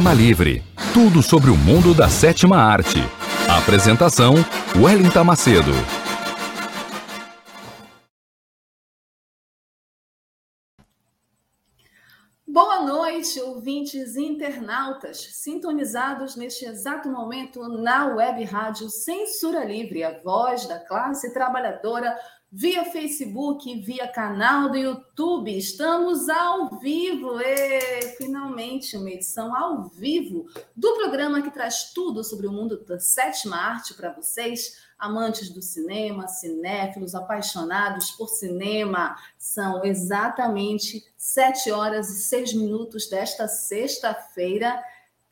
Cinema Livre. Tudo sobre o mundo da sétima arte. Apresentação: Wellington Macedo. Boa noite, ouvintes internautas, sintonizados neste exato momento na web rádio Censura Livre, a voz da classe trabalhadora via Facebook, via canal do YouTube. Estamos ao vivo, e finalmente uma edição ao vivo do programa que traz tudo sobre o mundo da sétima arte para vocês, amantes do cinema, cinéfilos, apaixonados por cinema. São exatamente sete horas e seis minutos desta sexta-feira.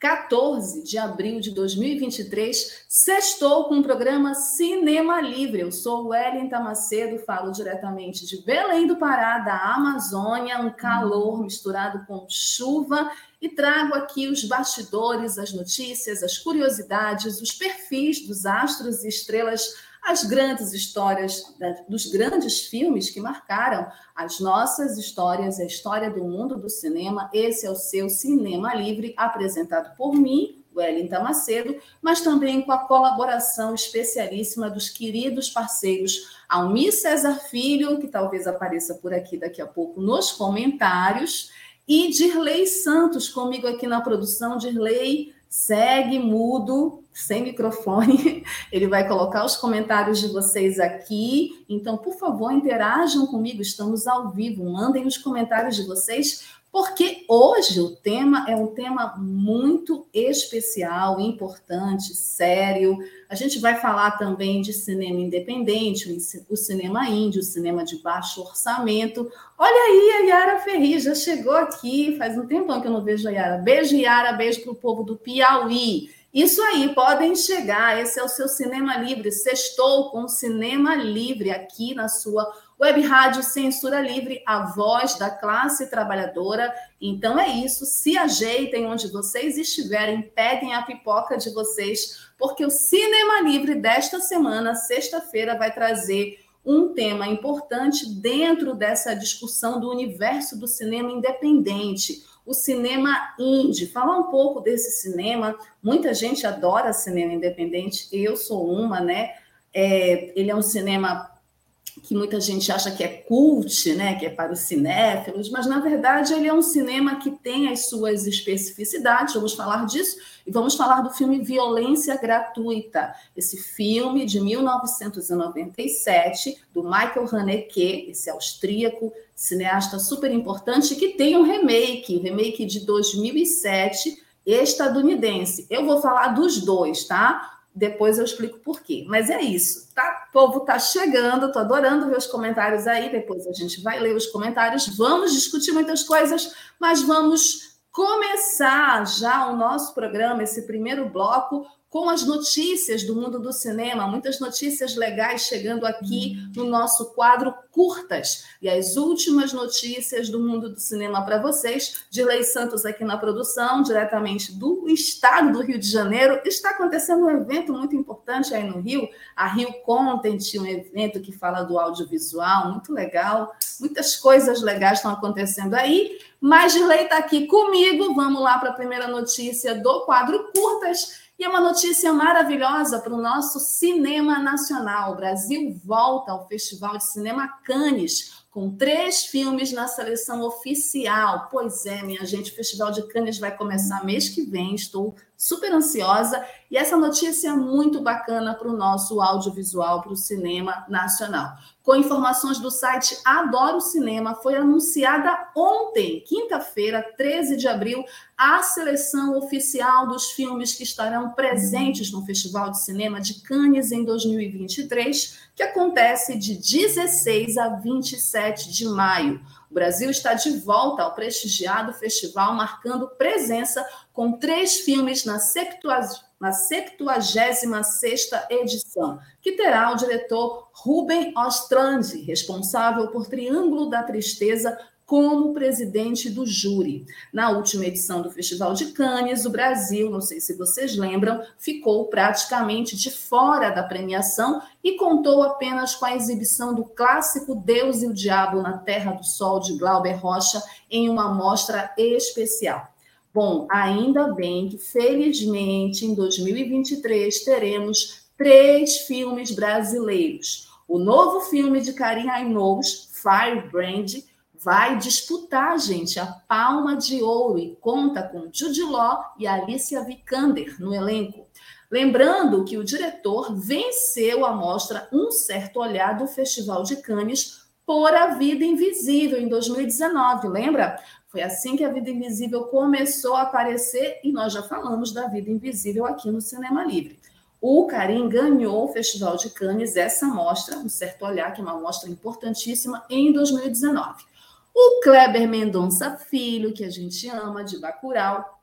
14 de abril de 2023, sextou com o programa Cinema Livre. Eu sou Wellington Macedo, falo diretamente de Belém do Pará, da Amazônia, um calor misturado com chuva, e trago aqui os bastidores, as notícias, as curiosidades, os perfis dos astros e estrelas as grandes histórias dos grandes filmes que marcaram as nossas histórias, a história do mundo do cinema. Esse é o seu Cinema Livre, apresentado por mim, Wellington Macedo, mas também com a colaboração especialíssima dos queridos parceiros Almir César Filho, que talvez apareça por aqui daqui a pouco nos comentários, e Dirley Santos, comigo aqui na produção. Dirley, segue mudo, sem microfone. Ele vai colocar os comentários de vocês aqui. Então, por favor, interajam comigo. Estamos ao vivo. Mandem os comentários de vocês porque hoje o tema é um tema muito especial, importante, sério. A gente vai falar também de cinema independente, o cinema índio, o cinema de baixo orçamento. Olha aí, a Yara Ferri já chegou aqui, faz um tempão que eu não vejo a Yara. Beijo, Yara, beijo para o povo do Piauí. Isso aí, podem chegar. Esse é o seu Cinema Livre. Sextou com Cinema Livre aqui na sua Web Rádio Censura Livre, a voz da classe trabalhadora. Então é isso, se ajeitem onde vocês estiverem, peguem a pipoca de vocês, porque o Cinema Livre desta semana, sexta-feira, vai trazer um tema importante dentro dessa discussão do universo do cinema independente, o cinema indie. Falar um pouco desse cinema, muita gente adora cinema independente, eu sou uma, né? É, ele é um cinema que muita gente acha que é cult, né, que é para os cinéfilos, mas na verdade ele é um cinema que tem as suas especificidades. Vamos falar disso e vamos falar do filme Violência Gratuita, esse filme de 1997 do Michael Haneke, esse austríaco cineasta super importante que tem um remake, um remake de 2007 estadunidense. Eu vou falar dos dois, tá? Depois eu explico por quê. Mas é isso, tá? O povo tá chegando, tô adorando ver os comentários aí. Depois a gente vai ler os comentários. Vamos discutir muitas coisas, mas vamos começar já o nosso programa, esse primeiro bloco, com as notícias do mundo do cinema, muitas notícias legais chegando aqui no nosso quadro Curtas. E as últimas notícias do mundo do cinema para vocês. Dilei Santos aqui na produção, diretamente do estado do Rio de Janeiro. Está acontecendo um evento muito importante aí no Rio, a Rio Content, um evento que fala do audiovisual, muito legal. Muitas coisas legais estão acontecendo aí. Mas Dilei está aqui comigo. Vamos lá para a primeira notícia do quadro Curtas e é uma notícia maravilhosa para o nosso cinema nacional. O Brasil volta ao Festival de Cinema Cannes com três filmes na seleção oficial. Pois é, minha gente, o Festival de Cannes vai começar mês que vem. Estou super ansiosa. E essa notícia é muito bacana para o nosso audiovisual, para o cinema nacional. Com informações do site Adoro Cinema, foi anunciada ontem, quinta-feira, 13 de abril, a seleção oficial dos filmes que estarão presentes no Festival de Cinema de Cannes em 2023, que acontece de 16 a 27 de maio. O Brasil está de volta ao prestigiado festival, marcando presença com três filmes na 76ª edição, que terá o diretor Ruben Ostrandi, responsável por Triângulo da Tristeza, como presidente do júri. Na última edição do Festival de Cannes, o Brasil, não sei se vocês lembram, ficou praticamente de fora da premiação e contou apenas com a exibição do clássico Deus e o Diabo na Terra do Sol de Glauber Rocha em uma mostra especial. Bom, ainda bem que, felizmente, em 2023 teremos três filmes brasileiros. O novo filme de Karim Ainous, Firebrand, vai disputar, gente, a palma de ouro e conta com Jude Law e Alicia Vikander no elenco. Lembrando que o diretor venceu a mostra Um Certo Olhar do Festival de Cannes por A Vida Invisível em 2019, lembra? Foi assim que A Vida Invisível começou a aparecer e nós já falamos da Vida Invisível aqui no Cinema Livre. O Karim ganhou o Festival de Cannes, essa mostra, Um Certo Olhar, que é uma mostra importantíssima, em 2019. O Kleber Mendonça Filho, que a gente ama, de Bacurau,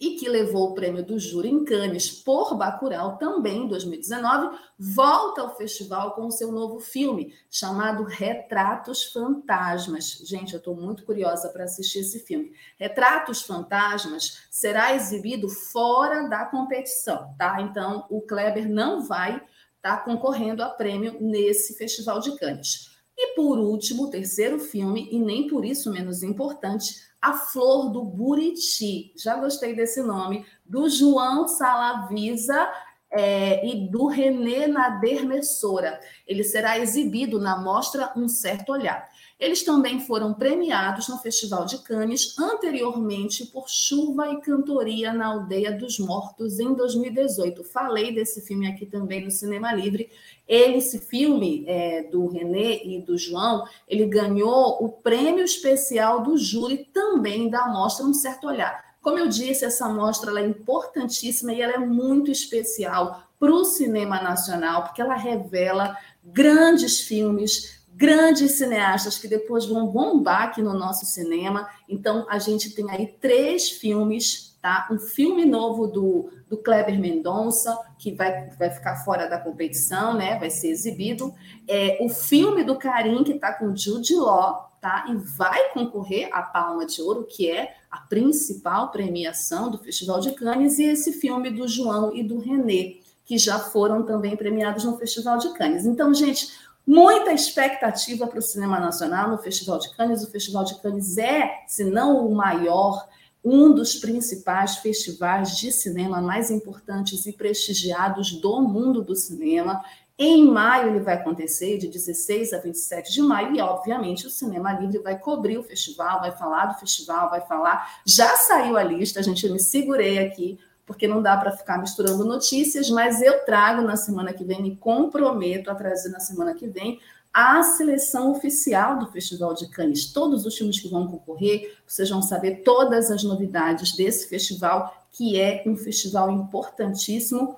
e que levou o prêmio do júri em Cannes por Bacurau também em 2019, volta ao festival com o seu novo filme chamado Retratos Fantasmas. Gente, eu estou muito curiosa para assistir esse filme. Retratos Fantasmas será exibido fora da competição, tá? Então, o Kleber não vai estar tá concorrendo a prêmio nesse festival de Cannes. E por último, terceiro filme, e nem por isso menos importante, A Flor do Buriti. Já gostei desse nome, do João Salavisa é, e do René Nader Messora. Ele será exibido na mostra Um Certo Olhar. Eles também foram premiados no Festival de Cannes anteriormente por Chuva e Cantoria na Aldeia dos Mortos em 2018. Falei desse filme aqui também no Cinema Livre. Esse filme é, do René e do João, ele ganhou o prêmio especial do júri também da mostra Um Certo Olhar. Como eu disse, essa mostra é importantíssima e ela é muito especial para o cinema nacional, porque ela revela grandes filmes, grandes cineastas que depois vão bombar aqui no nosso cinema. Então, a gente tem aí três filmes, tá? Um filme novo do, do Kleber Mendonça, que vai, vai ficar fora da competição, né? Vai ser exibido. É, o filme do Karim, que está com Jude Law, tá? E vai concorrer à Palma de Ouro, que é a principal premiação do Festival de Cannes, e esse filme do João e do René, que já foram também premiados no Festival de Cannes. Então, gente, muita expectativa para o cinema nacional no Festival de Cannes. O Festival de Cannes é, se não o maior, um dos principais festivais de cinema mais importantes e prestigiados do mundo do cinema. Em maio ele vai acontecer, de 16 a 27 de maio, e obviamente o Cinema Livre vai cobrir o festival, vai falar do festival, vai falar. Já saiu a lista, a gente me segurei aqui porque não dá para ficar misturando notícias, mas eu trago na semana que vem, me comprometo a trazer na semana que vem a seleção oficial do Festival de Cannes. Todos os filmes que vão concorrer, vocês vão saber todas as novidades desse festival, que é um festival importantíssimo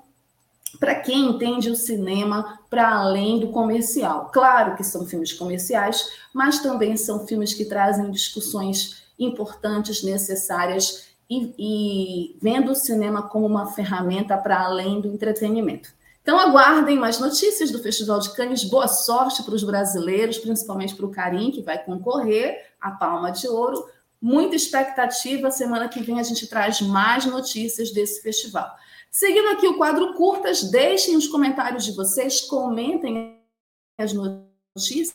para quem entende o cinema para além do comercial. Claro que são filmes comerciais, mas também são filmes que trazem discussões importantes, necessárias e, e vendo o cinema como uma ferramenta para além do entretenimento. Então, aguardem mais notícias do Festival de Cannes. Boa sorte para os brasileiros, principalmente para o Karim, que vai concorrer à Palma de Ouro. Muita expectativa. Semana que vem a gente traz mais notícias desse festival. Seguindo aqui o quadro Curtas, deixem os comentários de vocês, comentem as notícias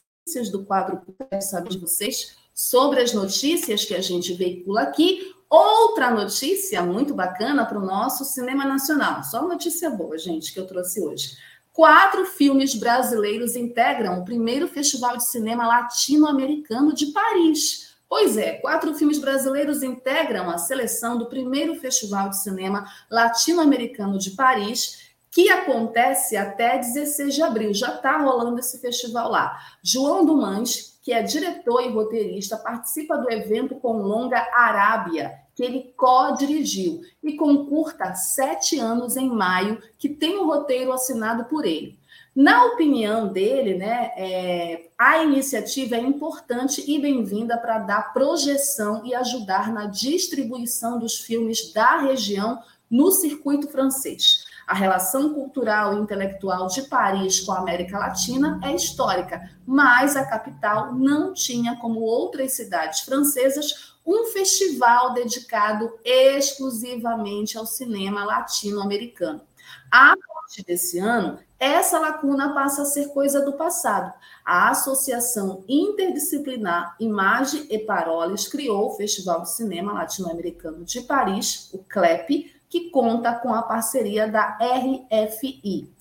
do quadro Curtas, de vocês sobre as notícias que a gente veicula aqui Outra notícia muito bacana para o nosso cinema nacional. Só notícia boa, gente, que eu trouxe hoje. Quatro filmes brasileiros integram o primeiro Festival de Cinema Latino-Americano de Paris. Pois é, quatro filmes brasileiros integram a seleção do primeiro Festival de Cinema Latino-Americano de Paris, que acontece até 16 de abril. Já está rolando esse festival lá. João Dumans, que é diretor e roteirista, participa do evento com longa Arábia, que ele co-dirigiu, e com curta Sete Anos em Maio, que tem o um roteiro assinado por ele. Na opinião dele, né, é, a iniciativa é importante e bem-vinda para dar projeção e ajudar na distribuição dos filmes da região no circuito francês. A relação cultural e intelectual de Paris com a América Latina é histórica, mas a capital não tinha, como outras cidades francesas, um festival dedicado exclusivamente ao cinema latino-americano. A partir desse ano, essa lacuna passa a ser coisa do passado. A Associação Interdisciplinar Imagem e Paroles criou o Festival de Cinema Latino-Americano de Paris, o CLEP, que conta com a parceria da RFI.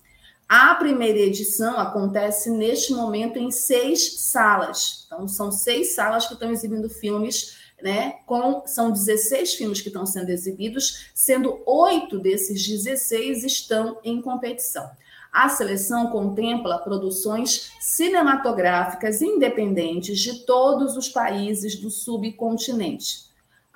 A primeira edição acontece neste momento em seis salas. Então, são seis salas que estão exibindo filmes né? Com, são 16 filmes que estão sendo exibidos, sendo oito desses 16 estão em competição. A seleção contempla produções cinematográficas independentes de todos os países do subcontinente.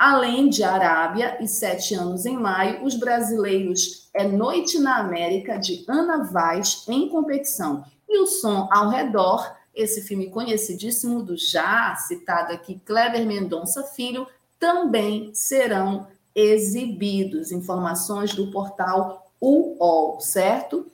Além de Arábia e Sete Anos em Maio, os brasileiros É Noite na América, de Ana Vaz, em competição. E o Som ao Redor, esse filme conhecidíssimo do já citado aqui Kleber Mendonça Filho, também serão exibidos. Informações do portal UOL, certo?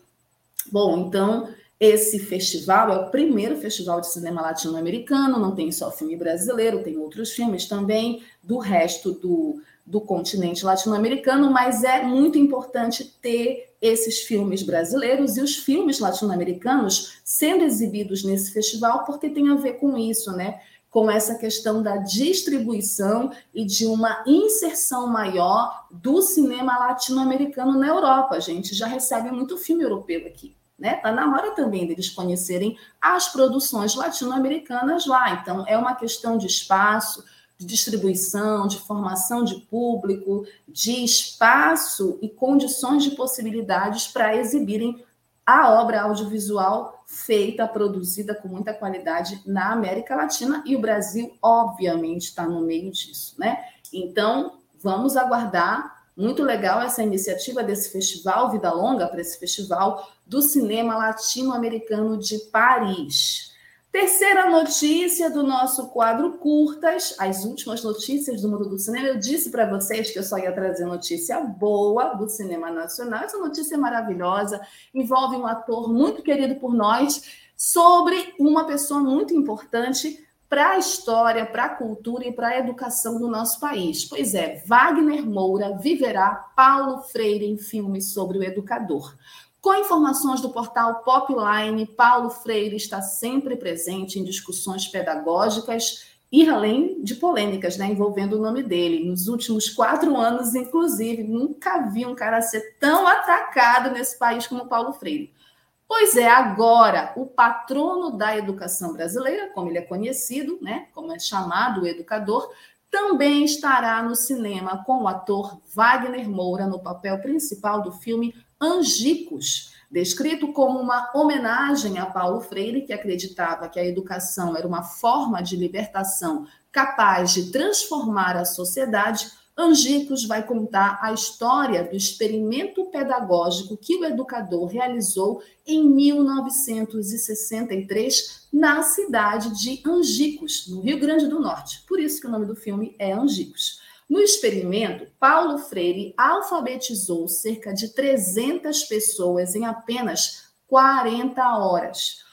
Bom, então esse festival é o primeiro festival de cinema latino-americano, não tem só filme brasileiro, tem outros filmes também do resto do, do continente latino-americano, mas é muito importante ter esses filmes brasileiros e os filmes latino-americanos sendo exibidos nesse festival, porque tem a ver com isso, né? Com essa questão da distribuição e de uma inserção maior do cinema latino-americano na Europa. A gente já recebe muito filme europeu aqui. Né? Tá na hora também deles conhecerem as produções latino-americanas lá. Então, é uma questão de espaço, de distribuição, de formação de público, de espaço e condições de possibilidades para exibirem a obra audiovisual feita, produzida com muita qualidade na América Latina e o Brasil, obviamente, está no meio disso, né? Então, vamos aguardar. Muito legal essa iniciativa desse festival, Vida Longa, para esse festival do cinema latino-americano de Paris. Terceira notícia do nosso quadro Curtas, as últimas notícias do mundo do cinema. Eu disse para vocês que eu só ia trazer notícia boa do cinema nacional. Essa notícia é maravilhosa, envolve um ator muito querido por nós, sobre uma pessoa muito importante para a história, para a cultura e para a educação do nosso país. Pois é, Wagner Moura viverá Paulo Freire em filme sobre o educador. Com informações do portal Popline, Paulo Freire está sempre presente em discussões pedagógicas e além de polêmicas né, envolvendo o nome dele. Nos últimos quatro anos, inclusive, nunca vi um cara ser tão atacado nesse país como Paulo Freire. Pois é, agora o patrono da educação brasileira, como ele é conhecido, né, como é chamado o educador, também estará no cinema com o ator Wagner Moura no papel principal do filme Angicos, descrito como uma homenagem a Paulo Freire, que acreditava que a educação era uma forma de libertação capaz de transformar a sociedade. Angicos vai contar a história do experimento pedagógico que o educador realizou em 1963 na cidade de Angicos, no Rio Grande do Norte. Por isso que o nome do filme é Angicos. No experimento, Paulo Freire alfabetizou cerca de 300 pessoas em apenas 40 horas.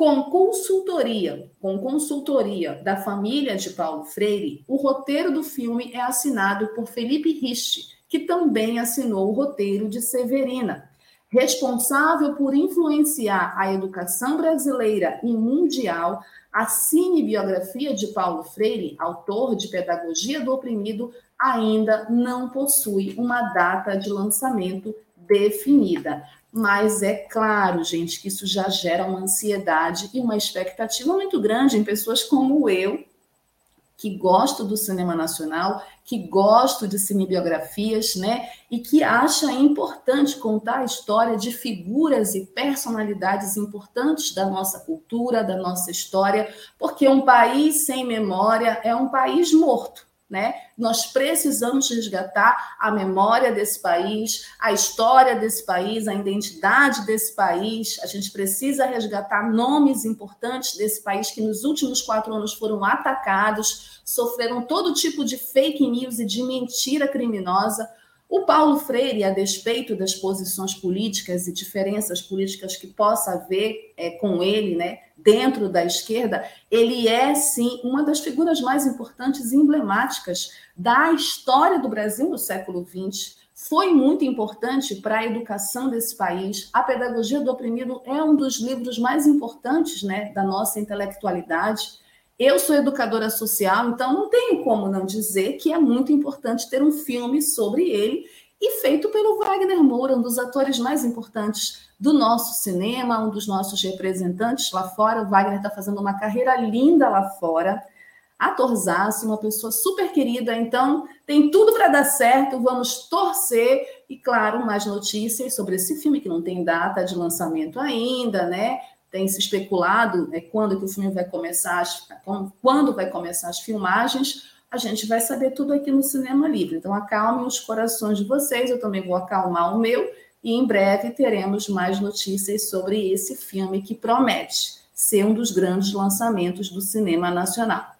Com consultoria, com consultoria da família de Paulo Freire, o roteiro do filme é assinado por Felipe Riste, que também assinou o roteiro de Severina, responsável por influenciar a educação brasileira e mundial a cinebiografia de Paulo Freire, autor de Pedagogia do Oprimido, ainda não possui uma data de lançamento definida. Mas é claro, gente, que isso já gera uma ansiedade e uma expectativa muito grande em pessoas como eu, que gosto do cinema nacional, que gosto de cinebiografias, né? E que acha importante contar a história de figuras e personalidades importantes da nossa cultura, da nossa história, porque um país sem memória é um país morto né? Nós precisamos resgatar a memória desse país, a história desse país, a identidade desse país. A gente precisa resgatar nomes importantes desse país que nos últimos quatro anos foram atacados, sofreram todo tipo de fake news e de mentira criminosa. O Paulo Freire, a despeito das posições políticas e diferenças políticas que possa haver é, com ele, né, dentro da esquerda, ele é sim uma das figuras mais importantes e emblemáticas da história do Brasil no século XX. Foi muito importante para a educação desse país. A Pedagogia do Oprimido é um dos livros mais importantes né, da nossa intelectualidade. Eu sou educadora social, então não tenho como não dizer que é muito importante ter um filme sobre ele e feito pelo Wagner Moura, um dos atores mais importantes do nosso cinema, um dos nossos representantes lá fora. O Wagner está fazendo uma carreira linda lá fora. Atorzaço, uma pessoa super querida, então tem tudo para dar certo. Vamos torcer e, claro, mais notícias sobre esse filme que não tem data de lançamento ainda, né? Tem se especulado é, quando que o filme vai começar, as, quando vai começar as filmagens, a gente vai saber tudo aqui no Cinema Livre. Então, acalmem os corações de vocês, eu também vou acalmar o meu, e em breve teremos mais notícias sobre esse filme que promete ser um dos grandes lançamentos do cinema nacional.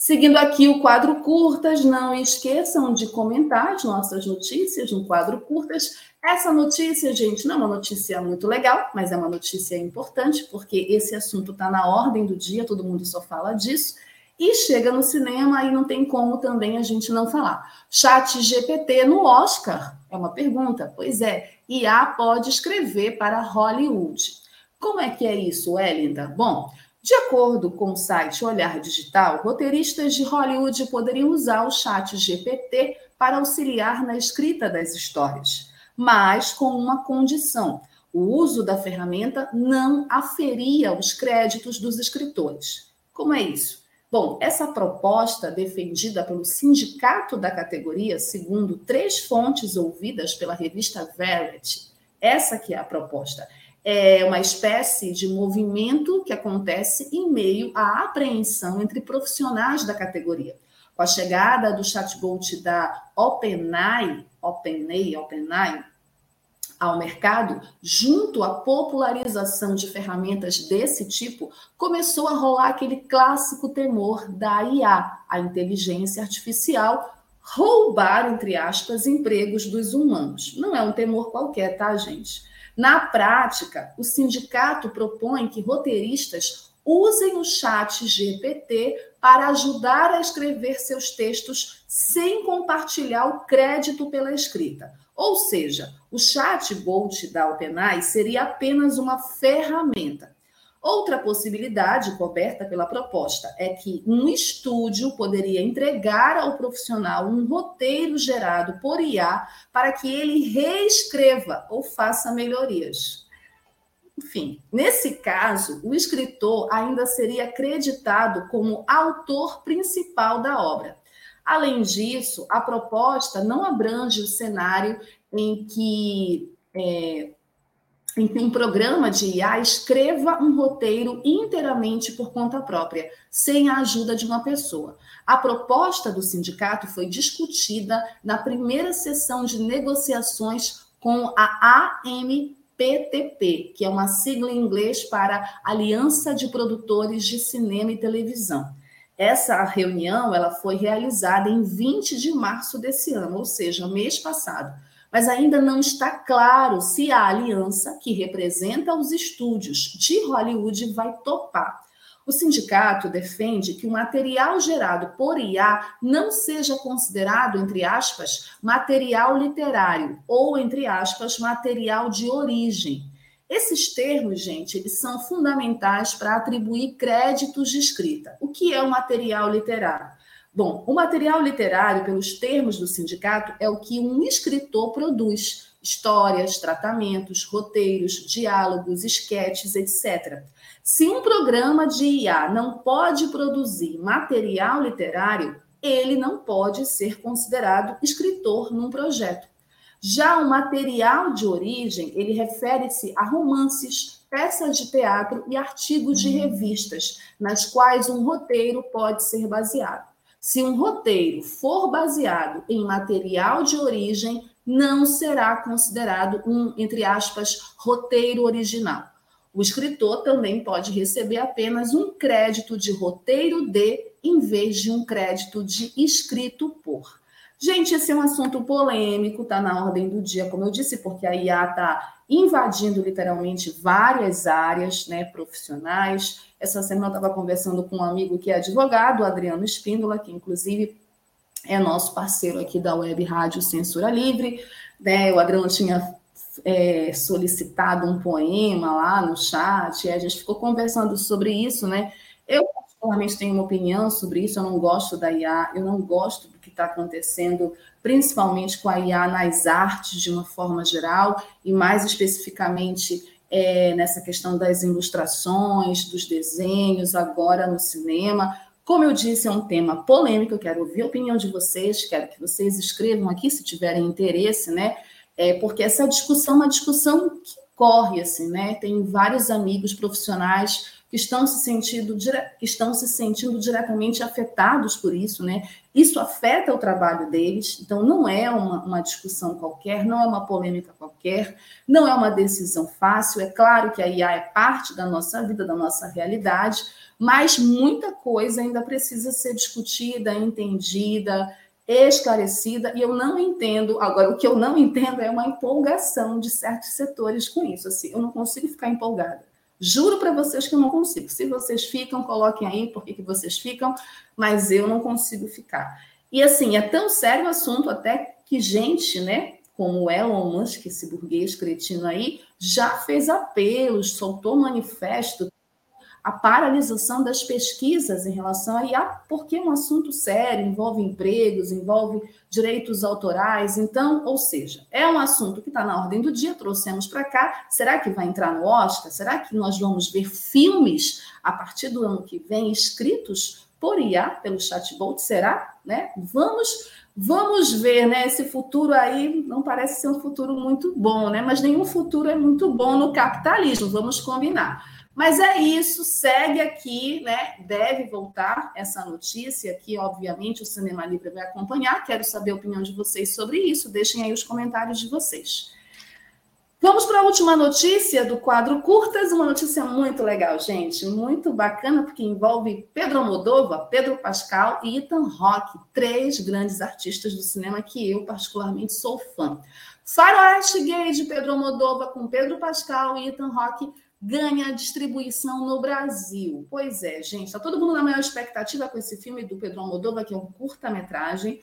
Seguindo aqui o quadro curtas, não esqueçam de comentar as nossas notícias no quadro curtas. Essa notícia, gente, não é uma notícia muito legal, mas é uma notícia importante, porque esse assunto está na ordem do dia, todo mundo só fala disso. E chega no cinema e não tem como também a gente não falar. Chat GPT no Oscar? É uma pergunta. Pois é, IA pode escrever para Hollywood. Como é que é isso, Wellington? Bom, de acordo com o site Olhar Digital, roteiristas de Hollywood poderiam usar o chat GPT para auxiliar na escrita das histórias, mas com uma condição: o uso da ferramenta não aferia os créditos dos escritores. Como é isso? Bom, essa proposta, defendida pelo sindicato da categoria, segundo três fontes ouvidas pela revista Verity, essa que é a proposta é uma espécie de movimento que acontece em meio à apreensão entre profissionais da categoria. Com a chegada do chatbot da OpenAI, OpenAI, OpenAI ao mercado, junto à popularização de ferramentas desse tipo, começou a rolar aquele clássico temor da IA, a inteligência artificial, roubar, entre aspas, empregos dos humanos. Não é um temor qualquer, tá, gente? Na prática, o sindicato propõe que roteiristas usem o chat GPT para ajudar a escrever seus textos sem compartilhar o crédito pela escrita. Ou seja, o chatbot da OpenAI seria apenas uma ferramenta. Outra possibilidade coberta pela proposta é que um estúdio poderia entregar ao profissional um roteiro gerado por IA para que ele reescreva ou faça melhorias. Enfim, nesse caso, o escritor ainda seria acreditado como autor principal da obra. Além disso, a proposta não abrange o cenário em que é, em que um programa de IA escreva um roteiro inteiramente por conta própria, sem a ajuda de uma pessoa. A proposta do sindicato foi discutida na primeira sessão de negociações com a AMPTP, que é uma sigla em inglês para Aliança de Produtores de Cinema e Televisão. Essa reunião ela foi realizada em 20 de março desse ano, ou seja, mês passado mas ainda não está claro se a aliança que representa os estúdios de Hollywood vai topar. O sindicato defende que o material gerado por IA não seja considerado, entre aspas, material literário ou, entre aspas, material de origem. Esses termos, gente, eles são fundamentais para atribuir créditos de escrita. O que é o material literário? Bom, o material literário, pelos termos do sindicato, é o que um escritor produz: histórias, tratamentos, roteiros, diálogos, esquetes, etc. Se um programa de IA não pode produzir material literário, ele não pode ser considerado escritor num projeto. Já o material de origem, ele refere-se a romances, peças de teatro e artigos de uhum. revistas, nas quais um roteiro pode ser baseado. Se um roteiro for baseado em material de origem, não será considerado um, entre aspas, roteiro original. O escritor também pode receber apenas um crédito de roteiro de, em vez de um crédito de escrito por. Gente, esse é um assunto polêmico, está na ordem do dia, como eu disse, porque a IA está invadindo literalmente várias áreas né, profissionais. Essa semana eu estava conversando com um amigo que é advogado, Adriano Espíndola, que inclusive é nosso parceiro aqui da Web Rádio Censura Livre. Né? O Adriano tinha é, solicitado um poema lá no chat, e a gente ficou conversando sobre isso, né? Eu particularmente tenho uma opinião sobre isso, eu não gosto da IA, eu não gosto do está acontecendo, principalmente com a IA nas artes de uma forma geral, e mais especificamente é, nessa questão das ilustrações, dos desenhos, agora no cinema. Como eu disse, é um tema polêmico, eu quero ouvir a opinião de vocês, quero que vocês escrevam aqui se tiverem interesse, né? É, porque essa discussão é uma discussão que corre, assim, né? Tem vários amigos profissionais que estão se sentindo, que estão se sentindo diretamente afetados por isso, né? Isso afeta o trabalho deles, então não é uma, uma, discussão qualquer, não é uma polêmica qualquer, não é uma decisão fácil. É claro que a IA é parte da nossa vida, da nossa realidade, mas muita coisa ainda precisa ser discutida, entendida, esclarecida, e eu não entendo, agora, o que eu não entendo é uma empolgação de certos setores com isso, assim, eu não consigo ficar empolgada. Juro para vocês que eu não consigo. Se vocês ficam, coloquem aí por que, vocês ficam, mas eu não consigo ficar. E assim, é tão sério o assunto até que gente, né, como o Elon Musk, esse burguês cretino aí, já fez apelos, soltou manifesto a paralisação das pesquisas em relação a IA, porque é um assunto sério, envolve empregos, envolve direitos autorais. Então, ou seja, é um assunto que está na ordem do dia, trouxemos para cá. Será que vai entrar no Oscar? Será que nós vamos ver filmes a partir do ano que vem escritos por IA, pelo chatbot? Será? Né? Vamos. Vamos ver, né? Esse futuro aí não parece ser um futuro muito bom, né? Mas nenhum futuro é muito bom no capitalismo, vamos combinar. Mas é isso, segue aqui, né? Deve voltar essa notícia aqui, obviamente, o Cinema Livre vai acompanhar. Quero saber a opinião de vocês sobre isso. Deixem aí os comentários de vocês. Vamos para a última notícia do quadro Curtas, uma notícia muito legal, gente, muito bacana, porque envolve Pedro Modova, Pedro Pascal e Ethan Rock, três grandes artistas do cinema que eu particularmente sou fã. Faroeste Gay de Pedro Modova com Pedro Pascal e Ethan Rock ganha distribuição no Brasil. Pois é, gente, está todo mundo na maior expectativa com esse filme do Pedro Almodóvar, que é um curta-metragem.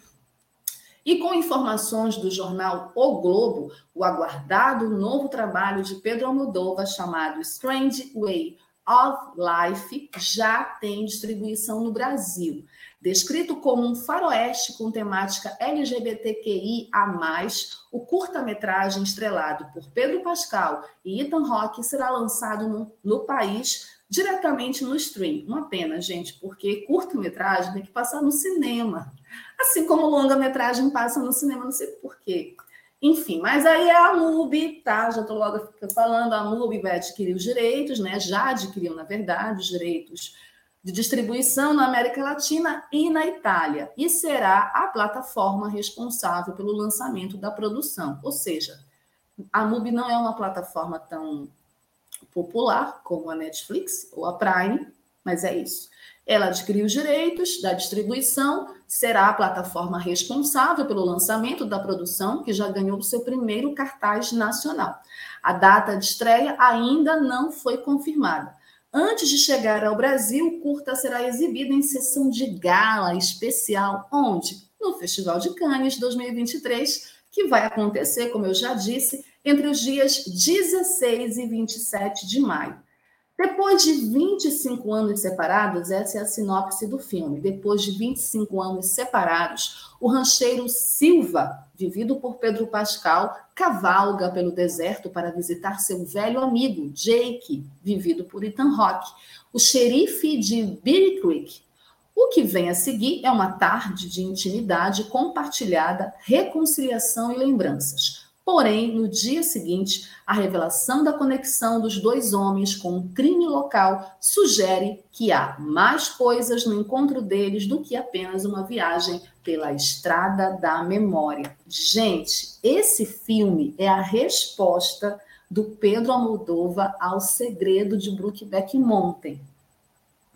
E com informações do jornal O Globo, o aguardado novo trabalho de Pedro Almodóvar chamado Strange Way of Life já tem distribuição no Brasil. Descrito como um faroeste com temática LGBTQI a mais, o curta-metragem estrelado por Pedro Pascal e Ethan Rock será lançado no, no país diretamente no stream. Uma pena, gente, porque curta-metragem tem que passar no cinema. Assim como longa-metragem passa no cinema, não sei porquê. Enfim, mas aí é a MUBI, tá? Já estou logo falando, a MUBI vai adquirir os direitos, né? Já adquiriu, na verdade, os direitos de distribuição na América Latina e na Itália, e será a plataforma responsável pelo lançamento da produção. Ou seja, a MUBI não é uma plataforma tão popular como a Netflix ou a Prime, mas é isso. Ela adquiriu os direitos da distribuição, será a plataforma responsável pelo lançamento da produção, que já ganhou seu primeiro cartaz nacional. A data de estreia ainda não foi confirmada. Antes de chegar ao Brasil, o curta será exibido em sessão de gala especial, onde? No Festival de Cannes 2023, que vai acontecer, como eu já disse, entre os dias 16 e 27 de maio. Depois de 25 anos separados, essa é a sinopse do filme. Depois de 25 anos separados, o rancheiro Silva, vivido por Pedro Pascal, cavalga pelo deserto para visitar seu velho amigo, Jake, vivido por Ethan Rock, o xerife de Bear Creek. O que vem a seguir é uma tarde de intimidade compartilhada, reconciliação e lembranças. Porém, no dia seguinte, a revelação da conexão dos dois homens com um crime local sugere que há mais coisas no encontro deles do que apenas uma viagem pela estrada da memória. Gente, esse filme é a resposta do Pedro Almodova ao segredo de Brookback Mountain.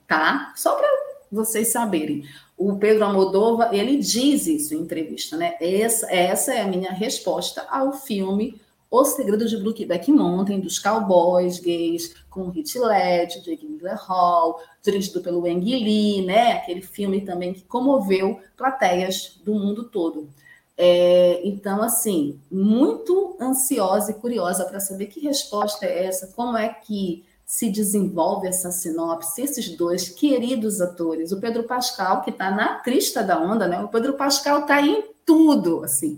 Tá? Só para vocês saberem o Pedro Almodova, ele diz isso em entrevista, né? Essa, essa é a minha resposta ao filme O Segredo de Brookback Mountain, dos cowboys gays, com Heath Ledger, Jake Gyllenhaal, dirigido pelo Ang Lee, né? Aquele filme também que comoveu plateias do mundo todo. É, então, assim, muito ansiosa e curiosa para saber que resposta é essa, como é que se desenvolve essa sinopse, esses dois queridos atores, o Pedro Pascal, que está na crista da onda, né? O Pedro Pascal está em tudo, assim.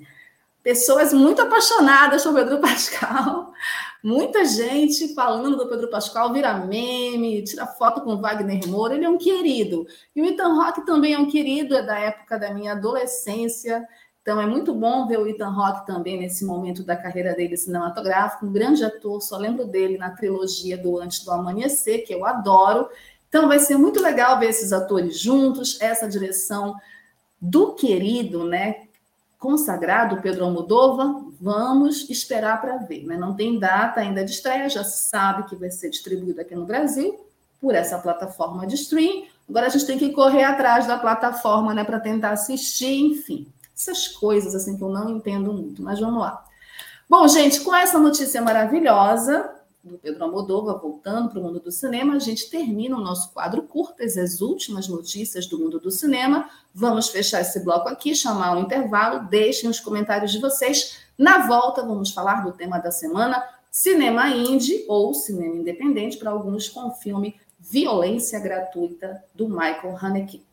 Pessoas muito apaixonadas por Pedro Pascal, muita gente falando do Pedro Pascal, vira meme, tira foto com Wagner Moura, ele é um querido. E o Ethan Rock também é um querido, é da época da minha adolescência. Então é muito bom ver o Ethan Hawke também nesse momento da carreira dele cinematográfica, um grande ator, só lembro dele na trilogia do Antes do Amanhecer, que eu adoro. Então vai ser muito legal ver esses atores juntos, essa direção do querido, né, consagrado Pedro Almodova, vamos esperar para ver, né? Não tem data ainda de estreia, já se sabe que vai ser distribuído aqui no Brasil por essa plataforma de stream. Agora a gente tem que correr atrás da plataforma, né, para tentar assistir, enfim. Essas coisas assim que eu não entendo muito, mas vamos lá. Bom, gente, com essa notícia maravilhosa do Pedro Almodóvar voltando para o mundo do cinema, a gente termina o nosso quadro curtas, as últimas notícias do mundo do cinema. Vamos fechar esse bloco aqui, chamar o intervalo, deixem os comentários de vocês. Na volta, vamos falar do tema da semana, cinema indie ou cinema independente, para alguns com o filme Violência Gratuita, do Michael Haneke.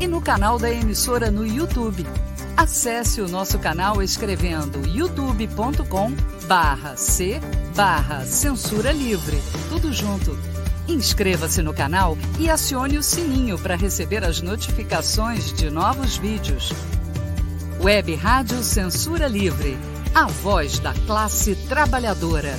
e no canal da emissora no YouTube. Acesse o nosso canal escrevendo youtube.com barra C barra Censura Livre. Tudo junto. Inscreva-se no canal e acione o sininho para receber as notificações de novos vídeos. Web Rádio Censura Livre, a voz da classe trabalhadora.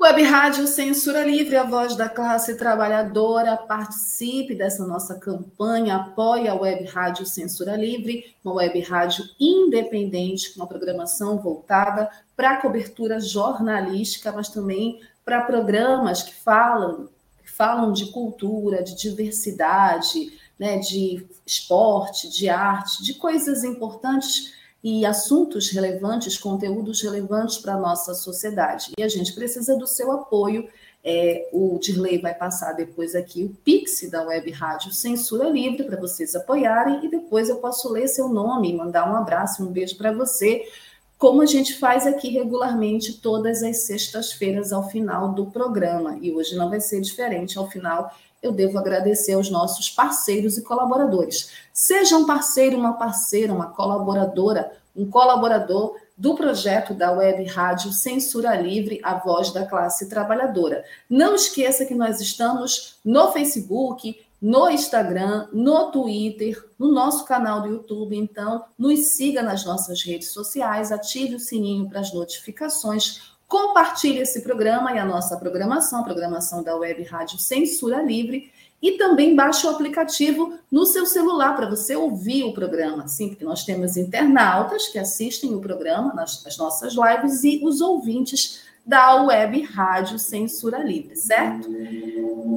Web Rádio Censura Livre, a voz da classe trabalhadora. Participe dessa nossa campanha, apoie a Web Rádio Censura Livre, uma web rádio independente, com uma programação voltada para cobertura jornalística, mas também para programas que falam, que falam de cultura, de diversidade, né, de esporte, de arte, de coisas importantes e assuntos relevantes, conteúdos relevantes para a nossa sociedade. E a gente precisa do seu apoio. É, o Dirley vai passar depois aqui o Pix da Web Rádio Censura Livre para vocês apoiarem e depois eu posso ler seu nome, mandar um abraço, um beijo para você, como a gente faz aqui regularmente todas as sextas-feiras ao final do programa. E hoje não vai ser diferente ao final eu devo agradecer aos nossos parceiros e colaboradores. Seja um parceiro, uma parceira, uma colaboradora, um colaborador do projeto da Web Rádio Censura Livre, a voz da classe trabalhadora. Não esqueça que nós estamos no Facebook, no Instagram, no Twitter, no nosso canal do YouTube. Então, nos siga nas nossas redes sociais, ative o sininho para as notificações Compartilhe esse programa e a nossa programação, a programação da Web Rádio Censura Livre, e também baixe o aplicativo no seu celular para você ouvir o programa. Sim, porque nós temos internautas que assistem o programa, nas, as nossas lives, e os ouvintes da Web Rádio Censura Livre, certo?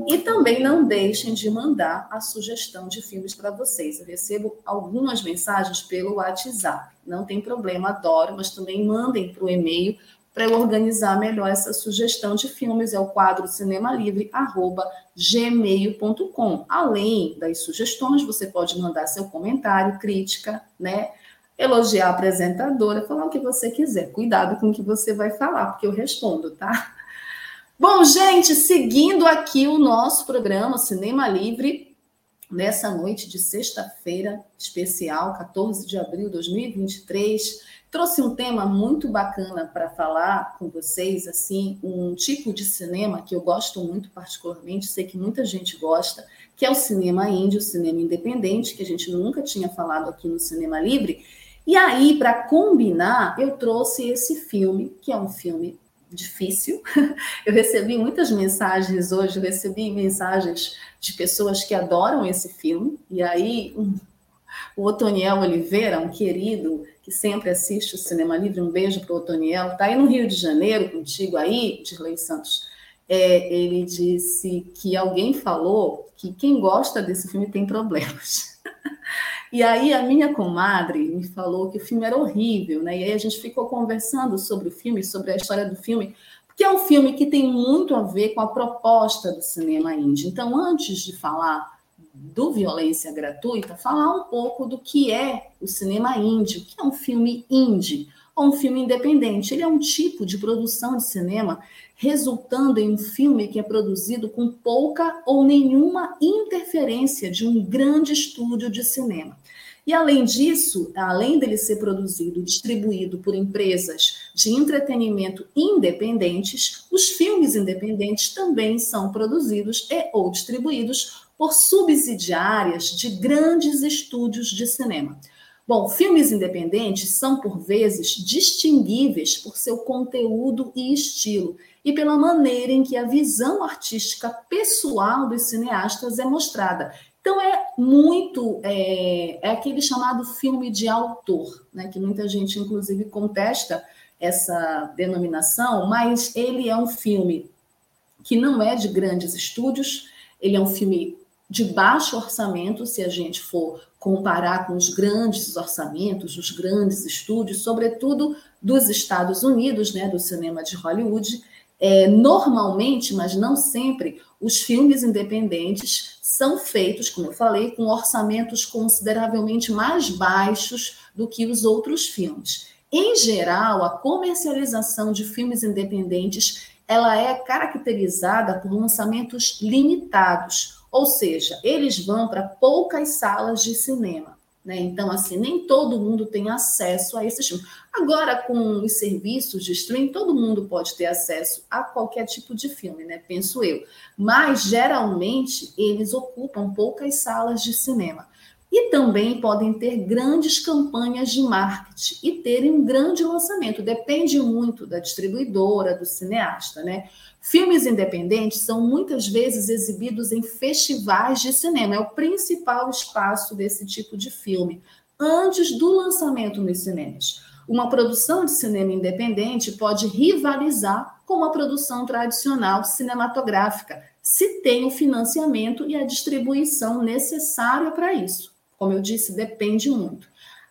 E também não deixem de mandar a sugestão de filmes para vocês. Eu recebo algumas mensagens pelo WhatsApp. Não tem problema, adoro, mas também mandem para o e-mail para eu organizar melhor essa sugestão de filmes, é o quadro cinemalivre@gmail.com. Além das sugestões, você pode mandar seu comentário, crítica, né? Elogiar a apresentadora, falar o que você quiser. Cuidado com o que você vai falar, porque eu respondo, tá? Bom, gente, seguindo aqui o nosso programa Cinema Livre, nessa noite de sexta-feira especial, 14 de abril de 2023, Trouxe um tema muito bacana para falar com vocês, assim, um tipo de cinema que eu gosto muito particularmente, sei que muita gente gosta, que é o cinema índio, o cinema independente, que a gente nunca tinha falado aqui no Cinema Livre. E aí, para combinar, eu trouxe esse filme, que é um filme difícil. Eu recebi muitas mensagens hoje, eu recebi mensagens de pessoas que adoram esse filme, e aí o Otoniel Oliveira, um querido que sempre assiste o Cinema Livre. Um beijo para o Otoniel. Está aí no Rio de Janeiro contigo aí, Dirley Santos. É, ele disse que alguém falou que quem gosta desse filme tem problemas. E aí a minha comadre me falou que o filme era horrível, né? E aí a gente ficou conversando sobre o filme, sobre a história do filme, porque é um filme que tem muito a ver com a proposta do cinema índio. Então, antes de falar do Violência Gratuita, falar um pouco do que é o cinema índio, que é um filme indie, ou um filme independente. Ele é um tipo de produção de cinema resultando em um filme que é produzido com pouca ou nenhuma interferência de um grande estúdio de cinema. E além disso, além dele ser produzido e distribuído por empresas de entretenimento independentes, os filmes independentes também são produzidos e ou distribuídos por subsidiárias de grandes estúdios de cinema. Bom, filmes independentes são, por vezes, distinguíveis por seu conteúdo e estilo e pela maneira em que a visão artística pessoal dos cineastas é mostrada. Então, é muito. É, é aquele chamado filme de autor, né, que muita gente, inclusive, contesta essa denominação, mas ele é um filme que não é de grandes estúdios, ele é um filme de baixo orçamento, se a gente for comparar com os grandes orçamentos, os grandes estúdios, sobretudo dos Estados Unidos, né, do cinema de Hollywood. É, normalmente, mas não sempre, os filmes independentes são feitos, como eu falei, com orçamentos consideravelmente mais baixos do que os outros filmes. Em geral, a comercialização de filmes independentes ela é caracterizada por lançamentos limitados, ou seja, eles vão para poucas salas de cinema. Né? Então, assim, nem todo mundo tem acesso a esses filmes. Agora, com os serviços de streaming, todo mundo pode ter acesso a qualquer tipo de filme, né? Penso eu. Mas, geralmente, eles ocupam poucas salas de cinema. E também podem ter grandes campanhas de marketing e terem um grande lançamento. Depende muito da distribuidora, do cineasta, né? Filmes independentes são muitas vezes exibidos em festivais de cinema, é o principal espaço desse tipo de filme, antes do lançamento nos cinemas. Uma produção de cinema independente pode rivalizar com uma produção tradicional cinematográfica, se tem o financiamento e a distribuição necessária para isso. Como eu disse, depende muito.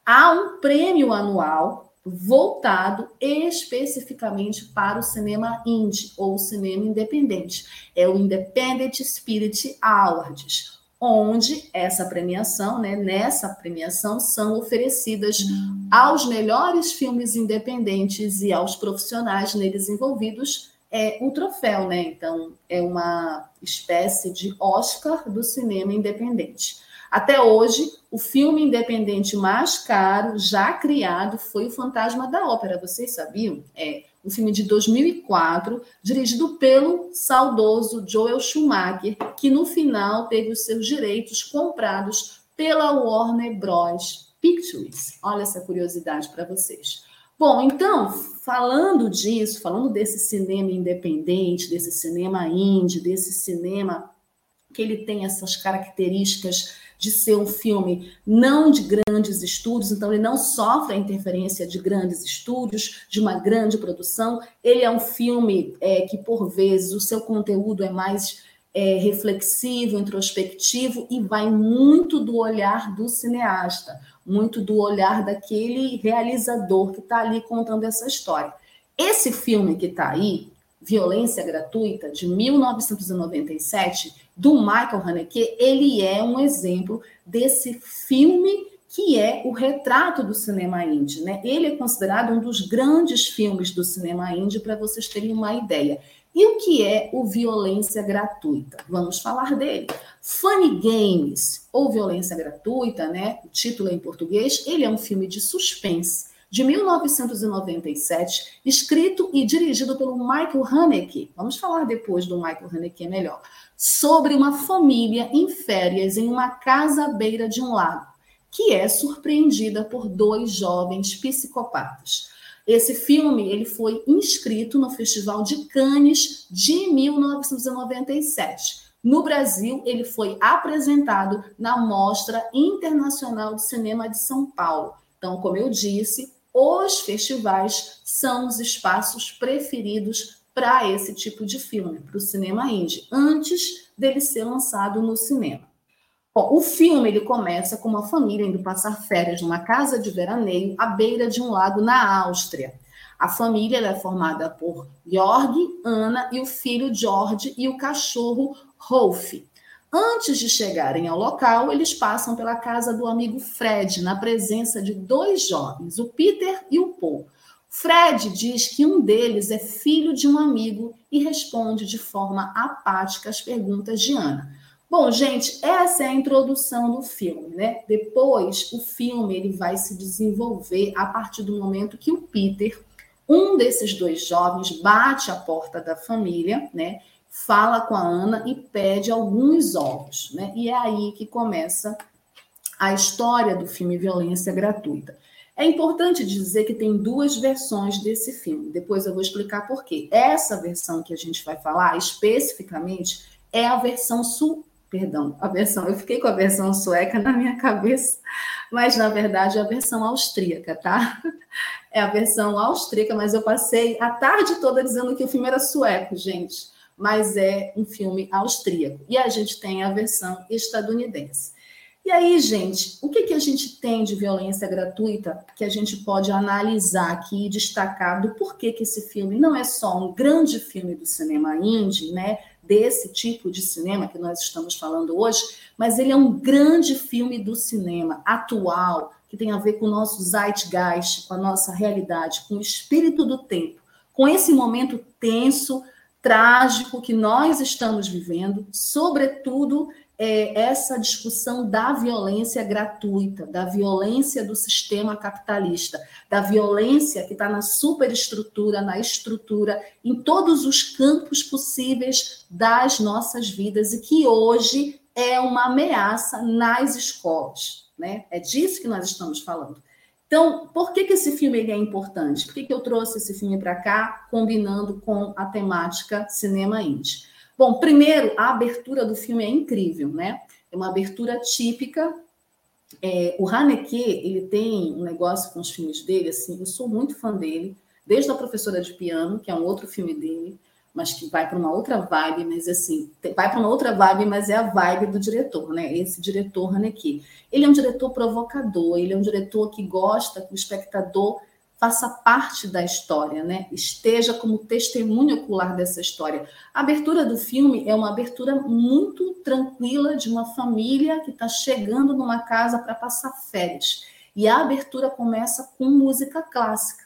Há um prêmio anual voltado especificamente para o cinema indie ou cinema independente. É o Independent Spirit Awards, onde essa premiação, né, nessa premiação são oferecidas hum. aos melhores filmes independentes e aos profissionais neles envolvidos é um troféu, né? Então é uma espécie de Oscar do cinema independente. Até hoje, o filme independente mais caro já criado foi O Fantasma da Ópera. Vocês sabiam? É um filme de 2004, dirigido pelo saudoso Joel Schumacher, que no final teve os seus direitos comprados pela Warner Bros. Pictures. Olha essa curiosidade para vocês. Bom, então, falando disso, falando desse cinema independente, desse cinema indie, desse cinema que ele tem essas características de ser um filme não de grandes estúdios, então ele não sofre a interferência de grandes estúdios, de uma grande produção. Ele é um filme é, que, por vezes, o seu conteúdo é mais é, reflexivo, introspectivo e vai muito do olhar do cineasta, muito do olhar daquele realizador que está ali contando essa história. Esse filme que está aí, Violência Gratuita, de 1997, do Michael Haneke, ele é um exemplo desse filme que é o retrato do cinema indie. Né? Ele é considerado um dos grandes filmes do cinema indie, para vocês terem uma ideia. E o que é o violência gratuita? Vamos falar dele. Funny Games, ou Violência Gratuita, né? O título é em português, ele é um filme de suspense de 1997, escrito e dirigido pelo Michael Haneke. Vamos falar depois do Michael Haneke melhor. Sobre uma família em férias em uma casa à beira de um lago, que é surpreendida por dois jovens psicopatas. Esse filme ele foi inscrito no Festival de Cannes de 1997. No Brasil, ele foi apresentado na Mostra Internacional de Cinema de São Paulo. Então, como eu disse, os festivais são os espaços preferidos para esse tipo de filme, para o cinema indie, antes dele ser lançado no cinema. Bom, o filme ele começa com uma família indo passar férias numa casa de veraneio à beira de um lago na Áustria. A família é formada por Jorg, Ana e o filho George e o cachorro Rolf. Antes de chegarem ao local, eles passam pela casa do amigo Fred, na presença de dois jovens, o Peter e o Paul. Fred diz que um deles é filho de um amigo e responde de forma apática as perguntas de Ana. Bom, gente, essa é a introdução do filme, né? Depois, o filme ele vai se desenvolver a partir do momento que o Peter, um desses dois jovens, bate a porta da família, né? fala com a Ana e pede alguns ovos, né? E é aí que começa a história do filme Violência Gratuita. É importante dizer que tem duas versões desse filme. Depois eu vou explicar por quê. Essa versão que a gente vai falar especificamente é a versão sul, perdão, a versão, eu fiquei com a versão sueca na minha cabeça, mas na verdade é a versão austríaca, tá? É a versão austríaca, mas eu passei a tarde toda dizendo que o filme era sueco, gente mas é um filme austríaco. E a gente tem a versão estadunidense. E aí, gente, o que, que a gente tem de violência gratuita que a gente pode analisar aqui e destacar do porquê que esse filme não é só um grande filme do cinema indie, né? desse tipo de cinema que nós estamos falando hoje, mas ele é um grande filme do cinema atual, que tem a ver com o nosso zeitgeist, com a nossa realidade, com o espírito do tempo, com esse momento tenso, trágico que nós estamos vivendo, sobretudo é, essa discussão da violência gratuita, da violência do sistema capitalista, da violência que está na superestrutura, na estrutura, em todos os campos possíveis das nossas vidas e que hoje é uma ameaça nas escolas. Né? É disso que nós estamos falando. Então, por que, que esse filme é importante? Por que, que eu trouxe esse filme para cá, combinando com a temática cinema indie? Bom, primeiro, a abertura do filme é incrível, né? É uma abertura típica. É, o Haneke, ele tem um negócio com os filmes dele, assim, eu sou muito fã dele, desde a Professora de Piano, que é um outro filme dele, mas que vai para uma outra vibe, mas assim, vai para uma outra vibe, mas é a vibe do diretor, né? Esse diretor Haneke. Ele é um diretor provocador, ele é um diretor que gosta que o espectador faça parte da história, né? Esteja como testemunho ocular dessa história. A abertura do filme é uma abertura muito tranquila de uma família que está chegando numa casa para passar férias. E a abertura começa com música clássica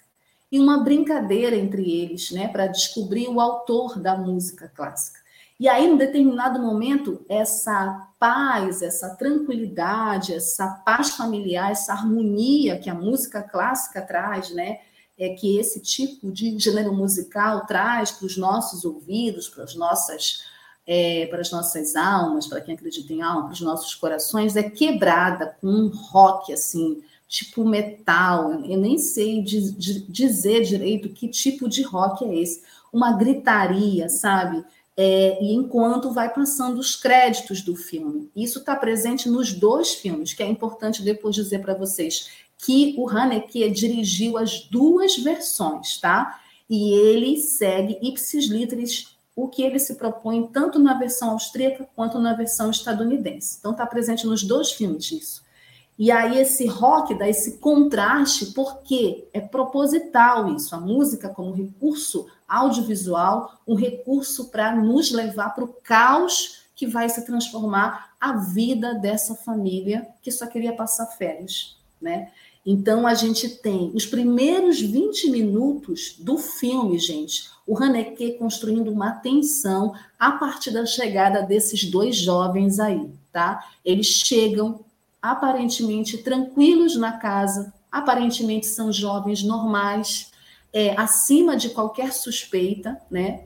e uma brincadeira entre eles, né, para descobrir o autor da música clássica. E aí, em determinado momento, essa paz, essa tranquilidade, essa paz familiar, essa harmonia que a música clássica traz, né? É que esse tipo de gênero musical traz para os nossos ouvidos, para as nossas, é, para as nossas almas, para quem acredita em alma, para os nossos corações, é quebrada com um rock assim, tipo metal. Eu nem sei de, de, dizer direito que tipo de rock é esse. Uma gritaria, sabe? É, e enquanto vai passando os créditos do filme. Isso está presente nos dois filmes, que é importante depois dizer para vocês que o Haneke dirigiu as duas versões, tá? E ele segue ipsis literis o que ele se propõe tanto na versão austríaca quanto na versão estadunidense. Então está presente nos dois filmes isso. E aí esse rock dá esse contraste, porque é proposital isso, a música como recurso audiovisual, um recurso para nos levar para o caos que vai se transformar a vida dessa família que só queria passar férias, né? Então a gente tem os primeiros 20 minutos do filme, gente, o Haneke construindo uma tensão a partir da chegada desses dois jovens aí, tá? Eles chegam aparentemente tranquilos na casa, aparentemente são jovens normais, é, acima de qualquer suspeita, né?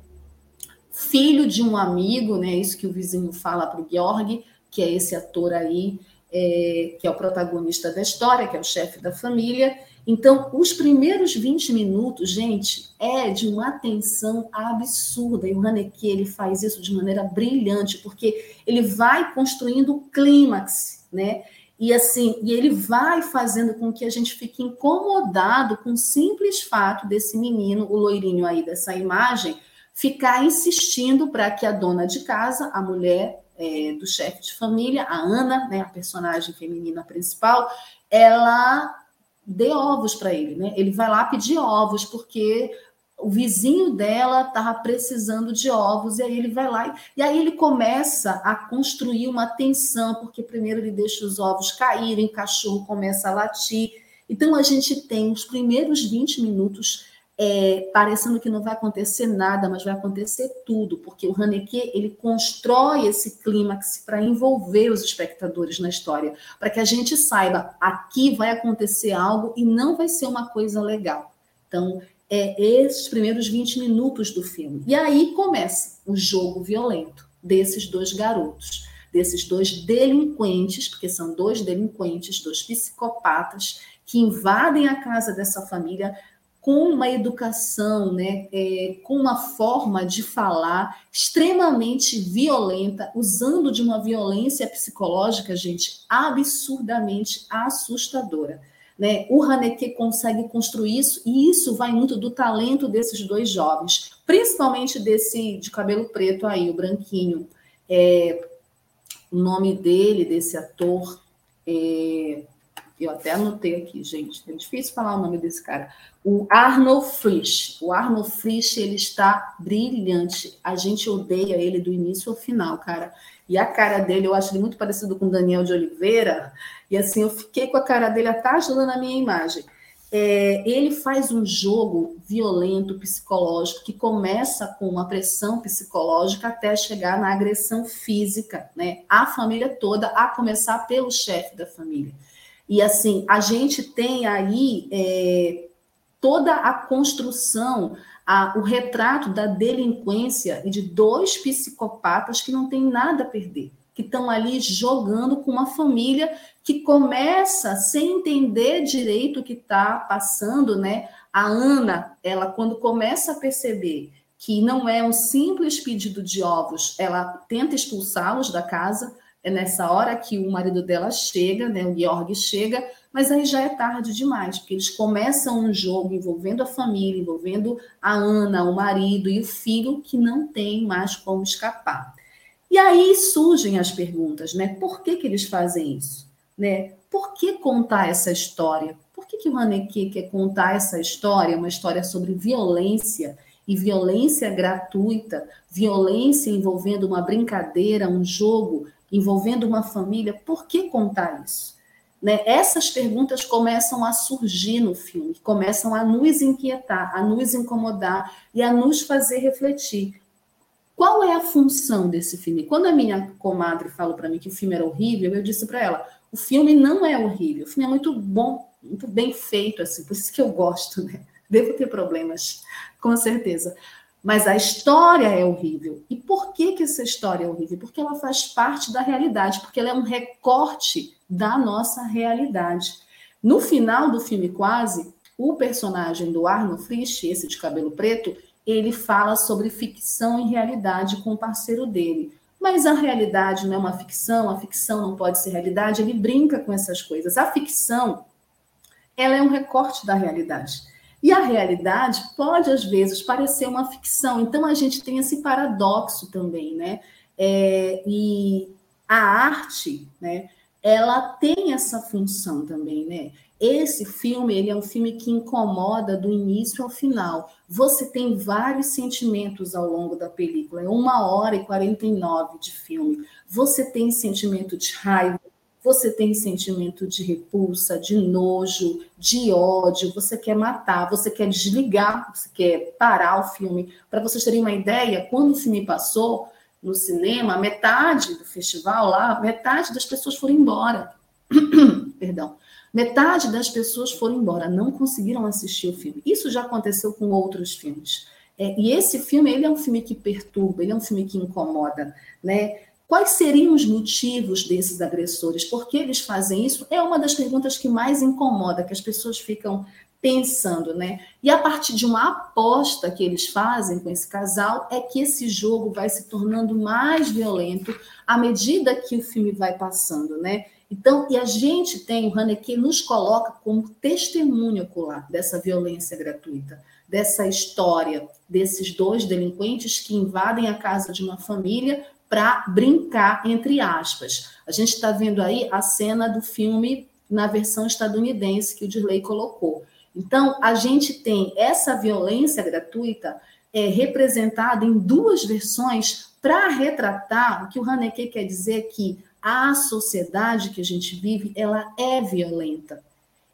Filho de um amigo, né? Isso que o vizinho fala para o Georg, que é esse ator aí, é, que é o protagonista da história, que é o chefe da família. Então, os primeiros 20 minutos, gente, é de uma atenção absurda. E o Haneke, ele faz isso de maneira brilhante, porque ele vai construindo o clímax, né? E assim, e ele vai fazendo com que a gente fique incomodado com o simples fato desse menino, o loirinho aí dessa imagem, ficar insistindo para que a dona de casa, a mulher é, do chefe de família, a Ana, né, a personagem feminina principal, ela dê ovos para ele, né? Ele vai lá pedir ovos porque o vizinho dela estava precisando de ovos, e aí ele vai lá, e, aí ele começa a construir uma tensão, porque primeiro ele deixa os ovos caírem, o cachorro começa a latir. Então a gente tem os primeiros 20 minutos é, parecendo que não vai acontecer nada, mas vai acontecer tudo, porque o Haneke ele constrói esse clímax para envolver os espectadores na história, para que a gente saiba aqui vai acontecer algo e não vai ser uma coisa legal. Então, é, esses primeiros 20 minutos do filme. E aí começa o jogo violento desses dois garotos, desses dois delinquentes, porque são dois delinquentes, dois psicopatas, que invadem a casa dessa família com uma educação, né, é, com uma forma de falar extremamente violenta, usando de uma violência psicológica, gente, absurdamente assustadora. Né? O Haneke consegue construir isso, e isso vai muito do talento desses dois jovens, principalmente desse de cabelo preto aí, o branquinho. É, o nome dele, desse ator, é, eu até anotei aqui, gente, é difícil falar o nome desse cara. O Arnold Frisch. O Arnold Frisch, ele está brilhante. A gente odeia ele do início ao final, cara. E a cara dele, eu acho ele muito parecido com Daniel de Oliveira. E assim, eu fiquei com a cara dele até ajudando a minha imagem. É, ele faz um jogo violento, psicológico, que começa com uma pressão psicológica até chegar na agressão física, né? A família toda, a começar pelo chefe da família. E assim, a gente tem aí é, toda a construção, a, o retrato da delinquência e de dois psicopatas que não têm nada a perder, que estão ali jogando com uma família que começa sem entender direito o que está passando, né? A Ana, ela quando começa a perceber que não é um simples pedido de ovos, ela tenta expulsá-los da casa, é nessa hora que o marido dela chega, né, o Georg chega, mas aí já é tarde demais, porque eles começam um jogo envolvendo a família, envolvendo a Ana, o marido e o filho, que não tem mais como escapar. E aí surgem as perguntas, né? Por que, que eles fazem isso? Né? Por que contar essa história? Por que, que o Haneke quer contar essa história, uma história sobre violência e violência gratuita, violência envolvendo uma brincadeira, um jogo, envolvendo uma família, por que contar isso? Né? Essas perguntas começam a surgir no filme, começam a nos inquietar, a nos incomodar e a nos fazer refletir. Qual é a função desse filme? Quando a minha comadre falou para mim que o filme era horrível, eu disse para ela: o filme não é horrível, o filme é muito bom, muito bem feito, assim, por isso que eu gosto, né? Devo ter problemas, com certeza. Mas a história é horrível. E por que, que essa história é horrível? Porque ela faz parte da realidade, porque ela é um recorte da nossa realidade. No final do filme, quase, o personagem do Arno Frisch, esse de cabelo preto, ele fala sobre ficção e realidade com o parceiro dele. Mas a realidade não é uma ficção, a ficção não pode ser realidade, ele brinca com essas coisas. A ficção, ela é um recorte da realidade. E a realidade pode, às vezes, parecer uma ficção. Então, a gente tem esse paradoxo também, né? É, e a arte, né? Ela tem essa função também, né? Esse filme, ele é um filme que incomoda do início ao final. Você tem vários sentimentos ao longo da película. É uma hora e 49 de filme. Você tem sentimento de raiva, você tem sentimento de repulsa, de nojo, de ódio, você quer matar, você quer desligar, você quer parar o filme. Para vocês terem uma ideia, quando o filme passou no cinema, metade do festival lá, metade das pessoas foram embora. Perdão. Metade das pessoas foram embora, não conseguiram assistir o filme. Isso já aconteceu com outros filmes. É, e esse filme, ele é um filme que perturba, ele é um filme que incomoda, né? Quais seriam os motivos desses agressores? Por que eles fazem isso? É uma das perguntas que mais incomoda, que as pessoas ficam pensando, né? E a partir de uma aposta que eles fazem com esse casal é que esse jogo vai se tornando mais violento à medida que o filme vai passando, né? Então, e a gente tem, o Haneke nos coloca como testemunho ocular dessa violência gratuita, dessa história desses dois delinquentes que invadem a casa de uma família para brincar, entre aspas. A gente está vendo aí a cena do filme na versão estadunidense que o Dirley colocou. Então, a gente tem essa violência gratuita é, representada em duas versões para retratar o que o Haneke quer dizer que a sociedade que a gente vive, ela é violenta.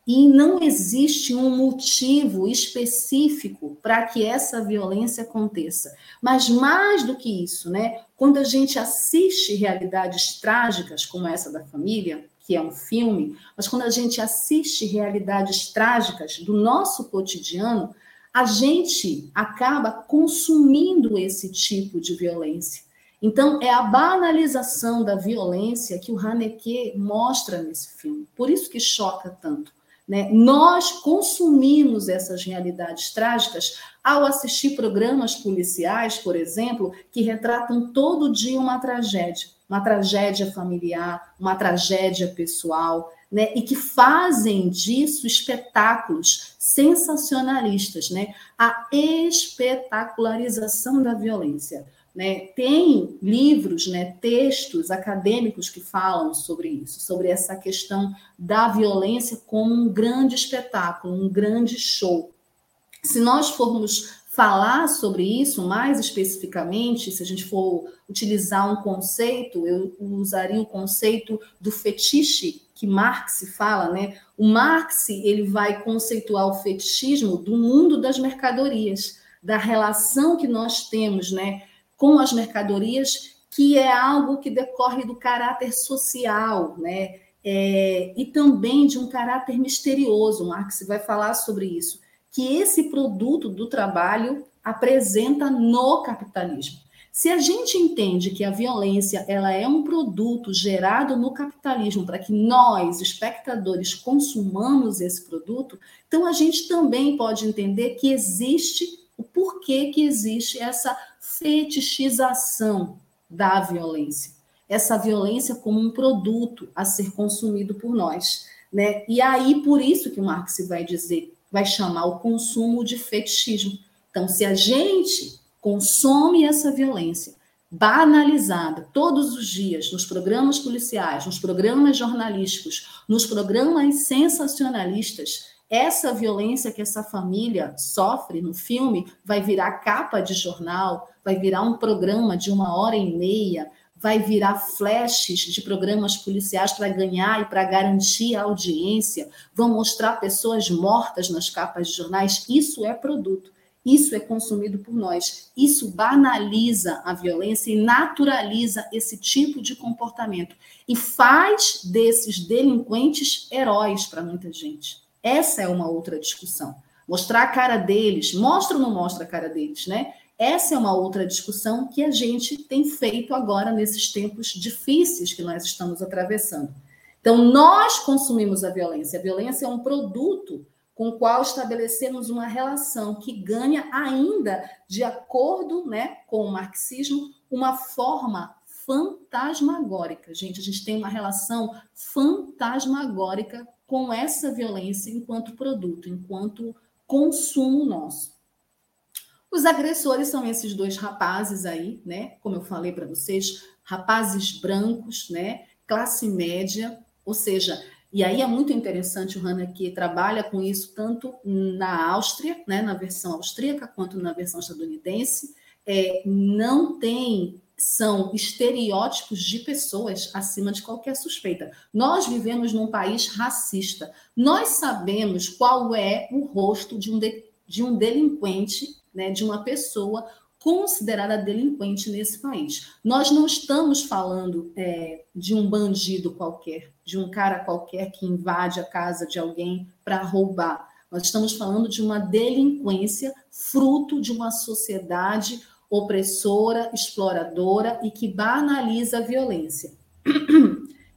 E não existe um motivo específico para que essa violência aconteça. Mas mais do que isso, né? Quando a gente assiste realidades trágicas como essa da família, que é um filme, mas quando a gente assiste realidades trágicas do nosso cotidiano, a gente acaba consumindo esse tipo de violência. Então, é a banalização da violência que o Haneke mostra nesse filme. Por isso que choca tanto. Né? Nós consumimos essas realidades trágicas ao assistir programas policiais, por exemplo, que retratam todo dia uma tragédia, uma tragédia familiar, uma tragédia pessoal, né? e que fazem disso espetáculos sensacionalistas, né? a espetacularização da violência. Né? Tem livros, né, textos acadêmicos que falam sobre isso, sobre essa questão da violência como um grande espetáculo, um grande show. Se nós formos falar sobre isso mais especificamente, se a gente for utilizar um conceito, eu usaria o conceito do fetiche que Marx fala, né? O Marx ele vai conceituar o fetichismo do mundo das mercadorias, da relação que nós temos, né, com as mercadorias, que é algo que decorre do caráter social, né? É, e também de um caráter misterioso. Marx vai falar sobre isso que esse produto do trabalho apresenta no capitalismo. Se a gente entende que a violência ela é um produto gerado no capitalismo para que nós, espectadores, consumamos esse produto, então a gente também pode entender que existe o porquê que existe essa fetichização da violência. Essa violência como um produto a ser consumido por nós. Né? E aí, por isso que Marx vai dizer vai chamar o consumo de fetichismo. Então, se a gente consome essa violência banalizada todos os dias nos programas policiais, nos programas jornalísticos, nos programas sensacionalistas, essa violência que essa família sofre no filme vai virar capa de jornal, vai virar um programa de uma hora e meia, vai virar flashes de programas policiais para ganhar e para garantir a audiência, vão mostrar pessoas mortas nas capas de jornais. Isso é produto, isso é consumido por nós. Isso banaliza a violência e naturaliza esse tipo de comportamento e faz desses delinquentes heróis para muita gente. Essa é uma outra discussão. Mostrar a cara deles, mostra ou não mostra a cara deles, né? Essa é uma outra discussão que a gente tem feito agora nesses tempos difíceis que nós estamos atravessando. Então, nós consumimos a violência. A violência é um produto com o qual estabelecemos uma relação que ganha ainda, de acordo né, com o marxismo, uma forma fantasmagórica. Gente, a gente tem uma relação fantasmagórica com essa violência enquanto produto, enquanto consumo nosso. Os agressores são esses dois rapazes aí, né? Como eu falei para vocês, rapazes brancos, né? Classe média, ou seja, e aí é muito interessante o Hanna que trabalha com isso tanto na Áustria, né, na versão austríaca, quanto na versão estadunidense. É, não tem são estereótipos de pessoas acima de qualquer suspeita. Nós vivemos num país racista. Nós sabemos qual é o rosto de um, de, de um delinquente né, de uma pessoa considerada delinquente nesse país. Nós não estamos falando é, de um bandido qualquer, de um cara qualquer que invade a casa de alguém para roubar. Nós estamos falando de uma delinquência fruto de uma sociedade opressora, exploradora e que banaliza a violência.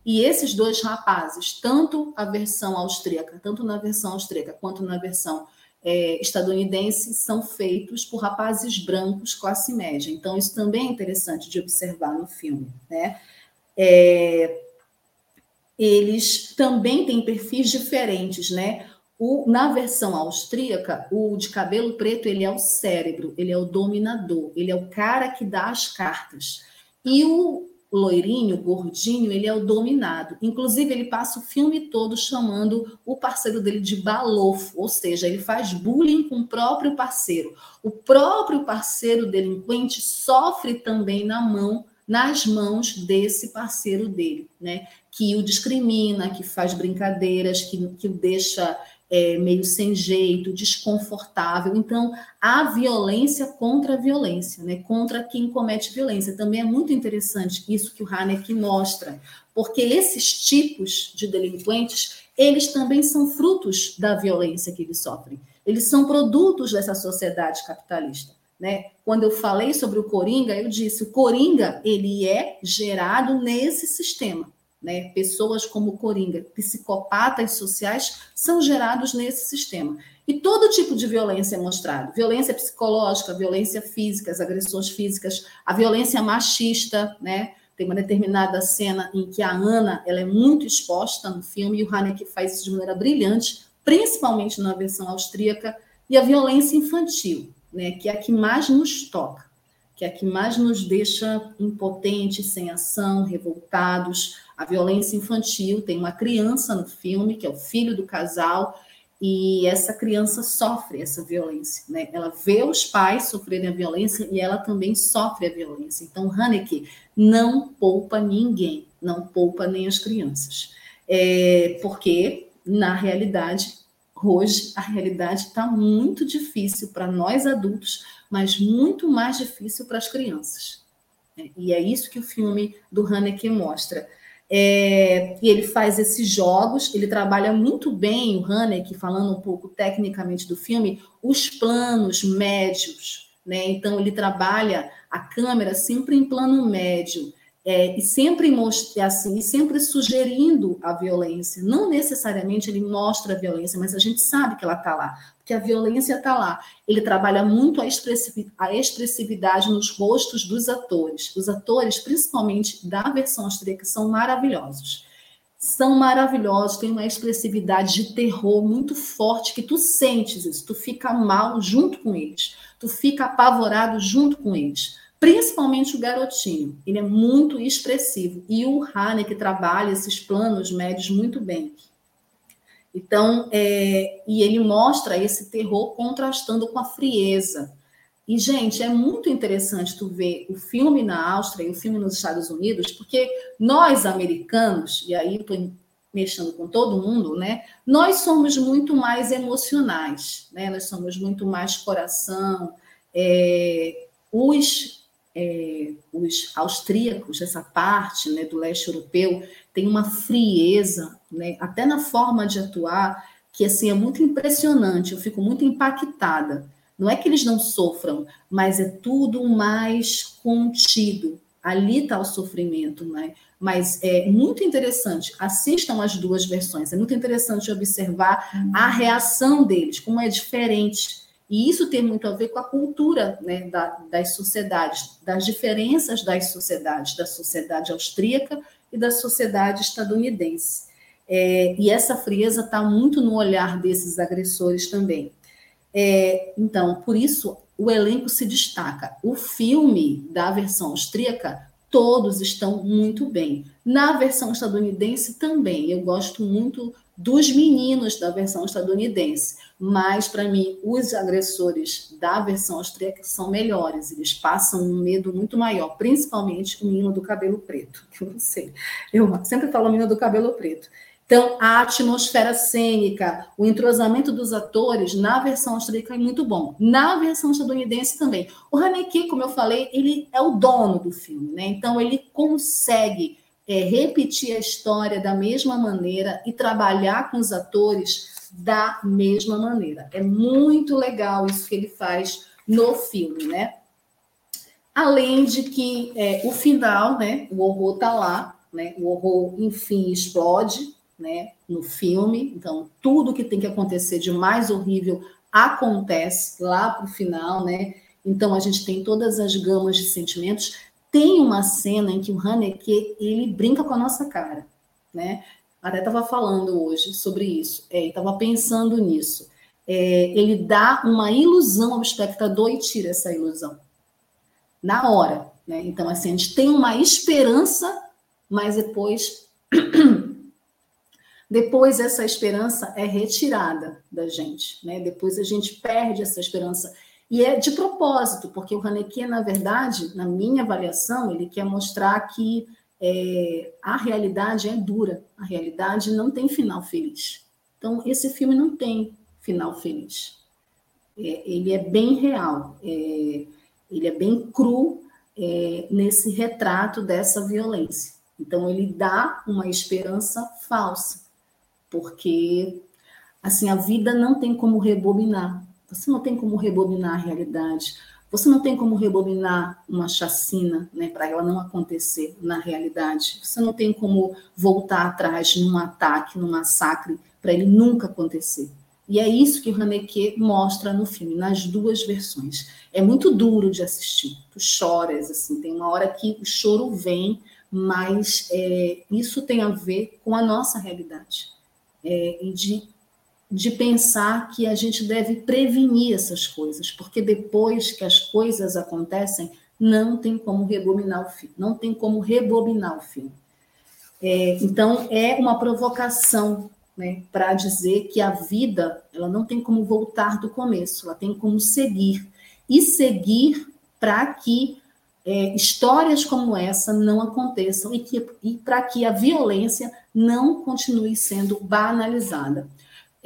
E esses dois rapazes, tanto a versão austríaca, tanto na versão austríaca quanto na versão é, estadunidense são feitos por rapazes brancos classe média. Então, isso também é interessante de observar no filme. Né? É, eles também têm perfis diferentes, né? O, na versão austríaca, o de cabelo preto ele é o cérebro, ele é o dominador, ele é o cara que dá as cartas. E o loirinho, gordinho, ele é o dominado. Inclusive, ele passa o filme todo chamando o parceiro dele de balofo, ou seja, ele faz bullying com o próprio parceiro. O próprio parceiro delinquente sofre também na mão, nas mãos desse parceiro dele, né? Que o discrimina, que faz brincadeiras, que, que o deixa é, meio sem jeito, desconfortável. Então, a violência contra a violência, né? contra quem comete violência. Também é muito interessante isso que o Haneck mostra, porque esses tipos de delinquentes, eles também são frutos da violência que eles sofrem. Eles são produtos dessa sociedade capitalista. Né? Quando eu falei sobre o Coringa, eu disse, o Coringa, ele é gerado nesse sistema. Né? Pessoas como Coringa, psicopatas sociais, são gerados nesse sistema. E todo tipo de violência é mostrado: violência psicológica, violência física, as agressões físicas, a violência machista, né? Tem uma determinada cena em que a Ana ela é muito exposta no filme e o Haneke faz isso de maneira brilhante, principalmente na versão austríaca, e a violência infantil, né? Que é a que mais nos toca que é a que mais nos deixa impotentes, sem ação, revoltados. A violência infantil, tem uma criança no filme, que é o filho do casal, e essa criança sofre essa violência, né? Ela vê os pais sofrerem a violência e ela também sofre a violência. Então, Haneke não poupa ninguém, não poupa nem as crianças. É, porque, na realidade, hoje, a realidade está muito difícil para nós adultos, mas muito mais difícil para as crianças. Né? E é isso que o filme do Haneke mostra. É, e ele faz esses jogos, ele trabalha muito bem, o Haneke, falando um pouco tecnicamente do filme, os planos médios. Né? Então, ele trabalha a câmera sempre em plano médio. É, e sempre mostra, assim, e sempre sugerindo a violência. Não necessariamente ele mostra a violência, mas a gente sabe que ela está lá, porque a violência está lá. Ele trabalha muito a expressividade nos rostos dos atores. Os atores, principalmente da versão austríaca, são maravilhosos. São maravilhosos, têm uma expressividade de terror muito forte que tu sentes isso, tu fica mal junto com eles, tu fica apavorado junto com eles principalmente o garotinho. Ele é muito expressivo. E o que trabalha esses planos médios muito bem. Então, é, e ele mostra esse terror contrastando com a frieza. E, gente, é muito interessante tu ver o filme na Áustria e o filme nos Estados Unidos, porque nós, americanos, e aí estou mexendo com todo mundo, né? Nós somos muito mais emocionais, né? Nós somos muito mais coração. É, os é, os austríacos, essa parte né, do leste europeu, tem uma frieza, né, até na forma de atuar, que assim é muito impressionante, eu fico muito impactada. Não é que eles não sofram, mas é tudo mais contido. Ali está o sofrimento, né? Mas é muito interessante. Assistam as duas versões. É muito interessante observar a reação deles, como é diferente e isso tem muito a ver com a cultura né, da, das sociedades, das diferenças das sociedades, da sociedade austríaca e da sociedade estadunidense. É, e essa frieza está muito no olhar desses agressores também. É, então, por isso, o elenco se destaca. O filme da versão austríaca, todos estão muito bem. Na versão estadunidense também. Eu gosto muito dos meninos da versão estadunidense mas para mim os agressores da versão austríaca são melhores, eles passam um medo muito maior, principalmente o menino do cabelo preto, que eu não sei. Eu sempre falo menino do cabelo preto. Então, a atmosfera cênica, o entrosamento dos atores na versão austríaca é muito bom. Na versão estadunidense também. O Haneke, como eu falei, ele é o dono do filme, né? Então, ele consegue é, repetir a história da mesma maneira e trabalhar com os atores da mesma maneira. É muito legal isso que ele faz no filme, né? Além de que é, o final, né? O horror tá lá, né? O horror, enfim, explode, né? No filme. Então, tudo que tem que acontecer de mais horrível acontece lá pro final, né? Então, a gente tem todas as gamas de sentimentos. Tem uma cena em que o Haneke, ele brinca com a nossa cara, né? Até estava falando hoje sobre isso, é, estava pensando nisso. É, ele dá uma ilusão ao espectador e tira essa ilusão. Na hora. Né? Então, assim, a gente tem uma esperança, mas depois. depois essa esperança é retirada da gente. Né? Depois a gente perde essa esperança. E é de propósito, porque o Haneke, na verdade, na minha avaliação, ele quer mostrar que é, a realidade é dura, a realidade não tem final feliz. Então, esse filme não tem final feliz. É, ele é bem real, é, ele é bem cru é, nesse retrato dessa violência. Então, ele dá uma esperança falsa, porque assim a vida não tem como rebobinar. Você não tem como rebobinar a realidade. Você não tem como rebobinar uma chacina né, para ela não acontecer na realidade. Você não tem como voltar atrás num ataque, num massacre, para ele nunca acontecer. E é isso que o Haneke mostra no filme, nas duas versões. É muito duro de assistir. Tu choras, assim, tem uma hora que o choro vem, mas é, isso tem a ver com a nossa realidade. É, e de de pensar que a gente deve prevenir essas coisas, porque depois que as coisas acontecem, não tem como rebobinar o filme, não tem como rebobinar o filme. É, então, é uma provocação né, para dizer que a vida ela não tem como voltar do começo, ela tem como seguir. E seguir para que é, histórias como essa não aconteçam e, que, e para que a violência não continue sendo banalizada.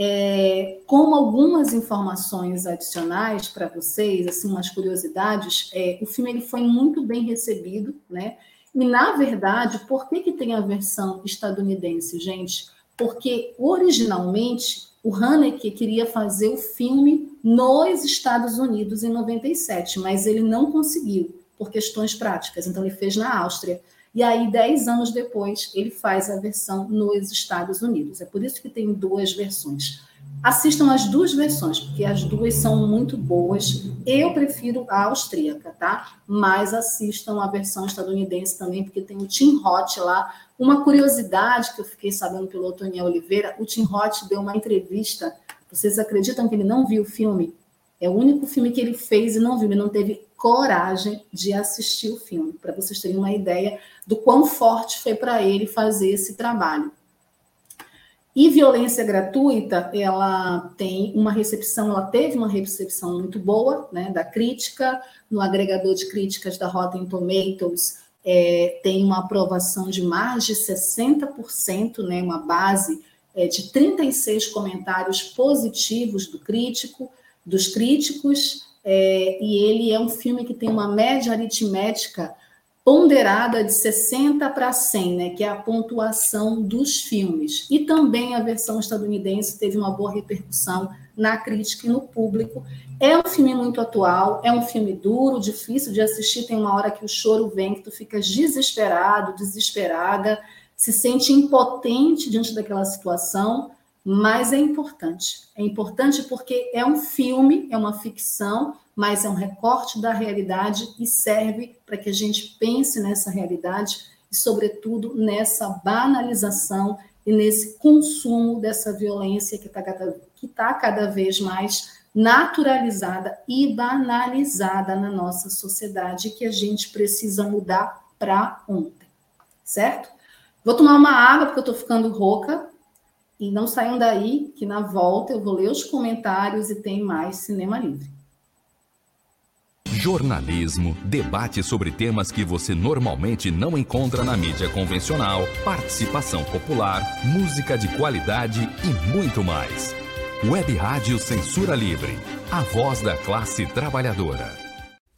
É, como algumas informações adicionais para vocês, assim, umas curiosidades, é, o filme ele foi muito bem recebido, né? E, na verdade, por que, que tem a versão estadunidense, gente? Porque, originalmente, o Haneke queria fazer o filme nos Estados Unidos em 97, mas ele não conseguiu, por questões práticas. Então, ele fez na Áustria. E aí, dez anos depois, ele faz a versão nos Estados Unidos. É por isso que tem duas versões. Assistam as duas versões, porque as duas são muito boas. Eu prefiro a austríaca, tá? Mas assistam a versão estadunidense também, porque tem o Tim Roth lá. Uma curiosidade que eu fiquei sabendo pelo Otoniel Oliveira, o Tim Roth deu uma entrevista. Vocês acreditam que ele não viu o filme? É o único filme que ele fez e não viu. Ele não teve coragem de assistir o filme, para vocês terem uma ideia do quão forte foi para ele fazer esse trabalho. E violência gratuita, ela tem uma recepção, ela teve uma recepção muito boa, né, da crítica, no agregador de críticas da Rotten Tomatoes, é, tem uma aprovação de mais de 60%, né, uma base é, de 36 comentários positivos do crítico, dos críticos, é, e ele é um filme que tem uma média aritmética ponderada de 60 para 100, né, que é a pontuação dos filmes. E também a versão estadunidense teve uma boa repercussão na crítica e no público. É um filme muito atual, é um filme duro, difícil de assistir, tem uma hora que o choro vem, que tu fica desesperado, desesperada, se sente impotente diante daquela situação, mas é importante. É importante porque é um filme, é uma ficção, mas é um recorte da realidade e serve para que a gente pense nessa realidade e, sobretudo, nessa banalização e nesse consumo dessa violência que está cada, que tá cada vez mais naturalizada e banalizada na nossa sociedade que a gente precisa mudar para ontem, certo? Vou tomar uma água porque eu estou ficando rouca e não saiam daí que na volta eu vou ler os comentários e tem mais Cinema Livre. Jornalismo, debate sobre temas que você normalmente não encontra na mídia convencional, participação popular, música de qualidade e muito mais. Web Rádio Censura Livre, a voz da classe trabalhadora.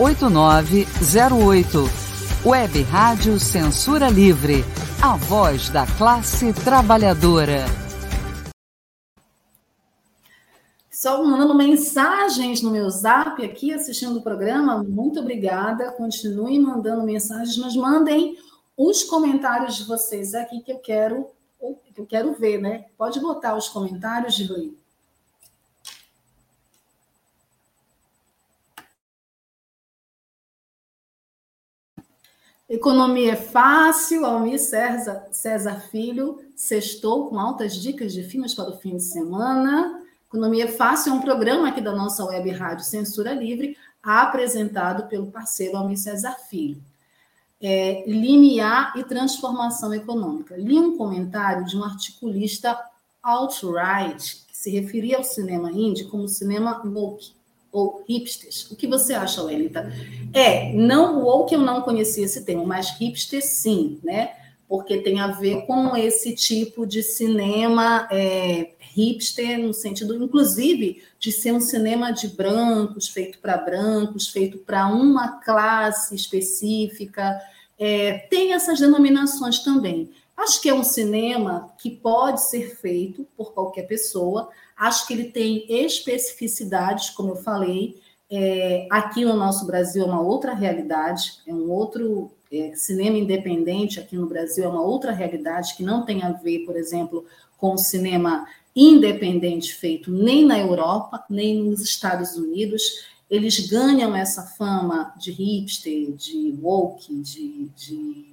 8908. Web Rádio Censura Livre, a voz da classe trabalhadora. Só mandando mensagens no meu zap aqui, assistindo o programa. Muito obrigada. Continuem mandando mensagens, mas mandem os comentários de vocês aqui que eu quero, que eu quero ver, né? Pode botar os comentários, Gilei. Economia é fácil, Almir César, César Filho, sextou com altas dicas de filmes para o fim de semana. Economia é fácil é um programa aqui da nossa web rádio Censura Livre, apresentado pelo parceiro Almir César Filho. É, limiar e transformação econômica. Li um comentário de um articulista alt-right que se referia ao cinema indie como cinema woke ou hipsters. O que você acha, Wellington? É, não o woke eu não conhecia esse termo, mas hipster sim, né? Porque tem a ver com esse tipo de cinema é, hipster, no sentido, inclusive, de ser um cinema de brancos, feito para brancos, feito para uma classe específica. É, tem essas denominações também. Acho que é um cinema que pode ser feito por qualquer pessoa, Acho que ele tem especificidades, como eu falei. É, aqui no nosso Brasil é uma outra realidade, é um outro é, cinema independente aqui no Brasil é uma outra realidade que não tem a ver, por exemplo, com o cinema independente feito nem na Europa, nem nos Estados Unidos. Eles ganham essa fama de hipster, de woke, de, de,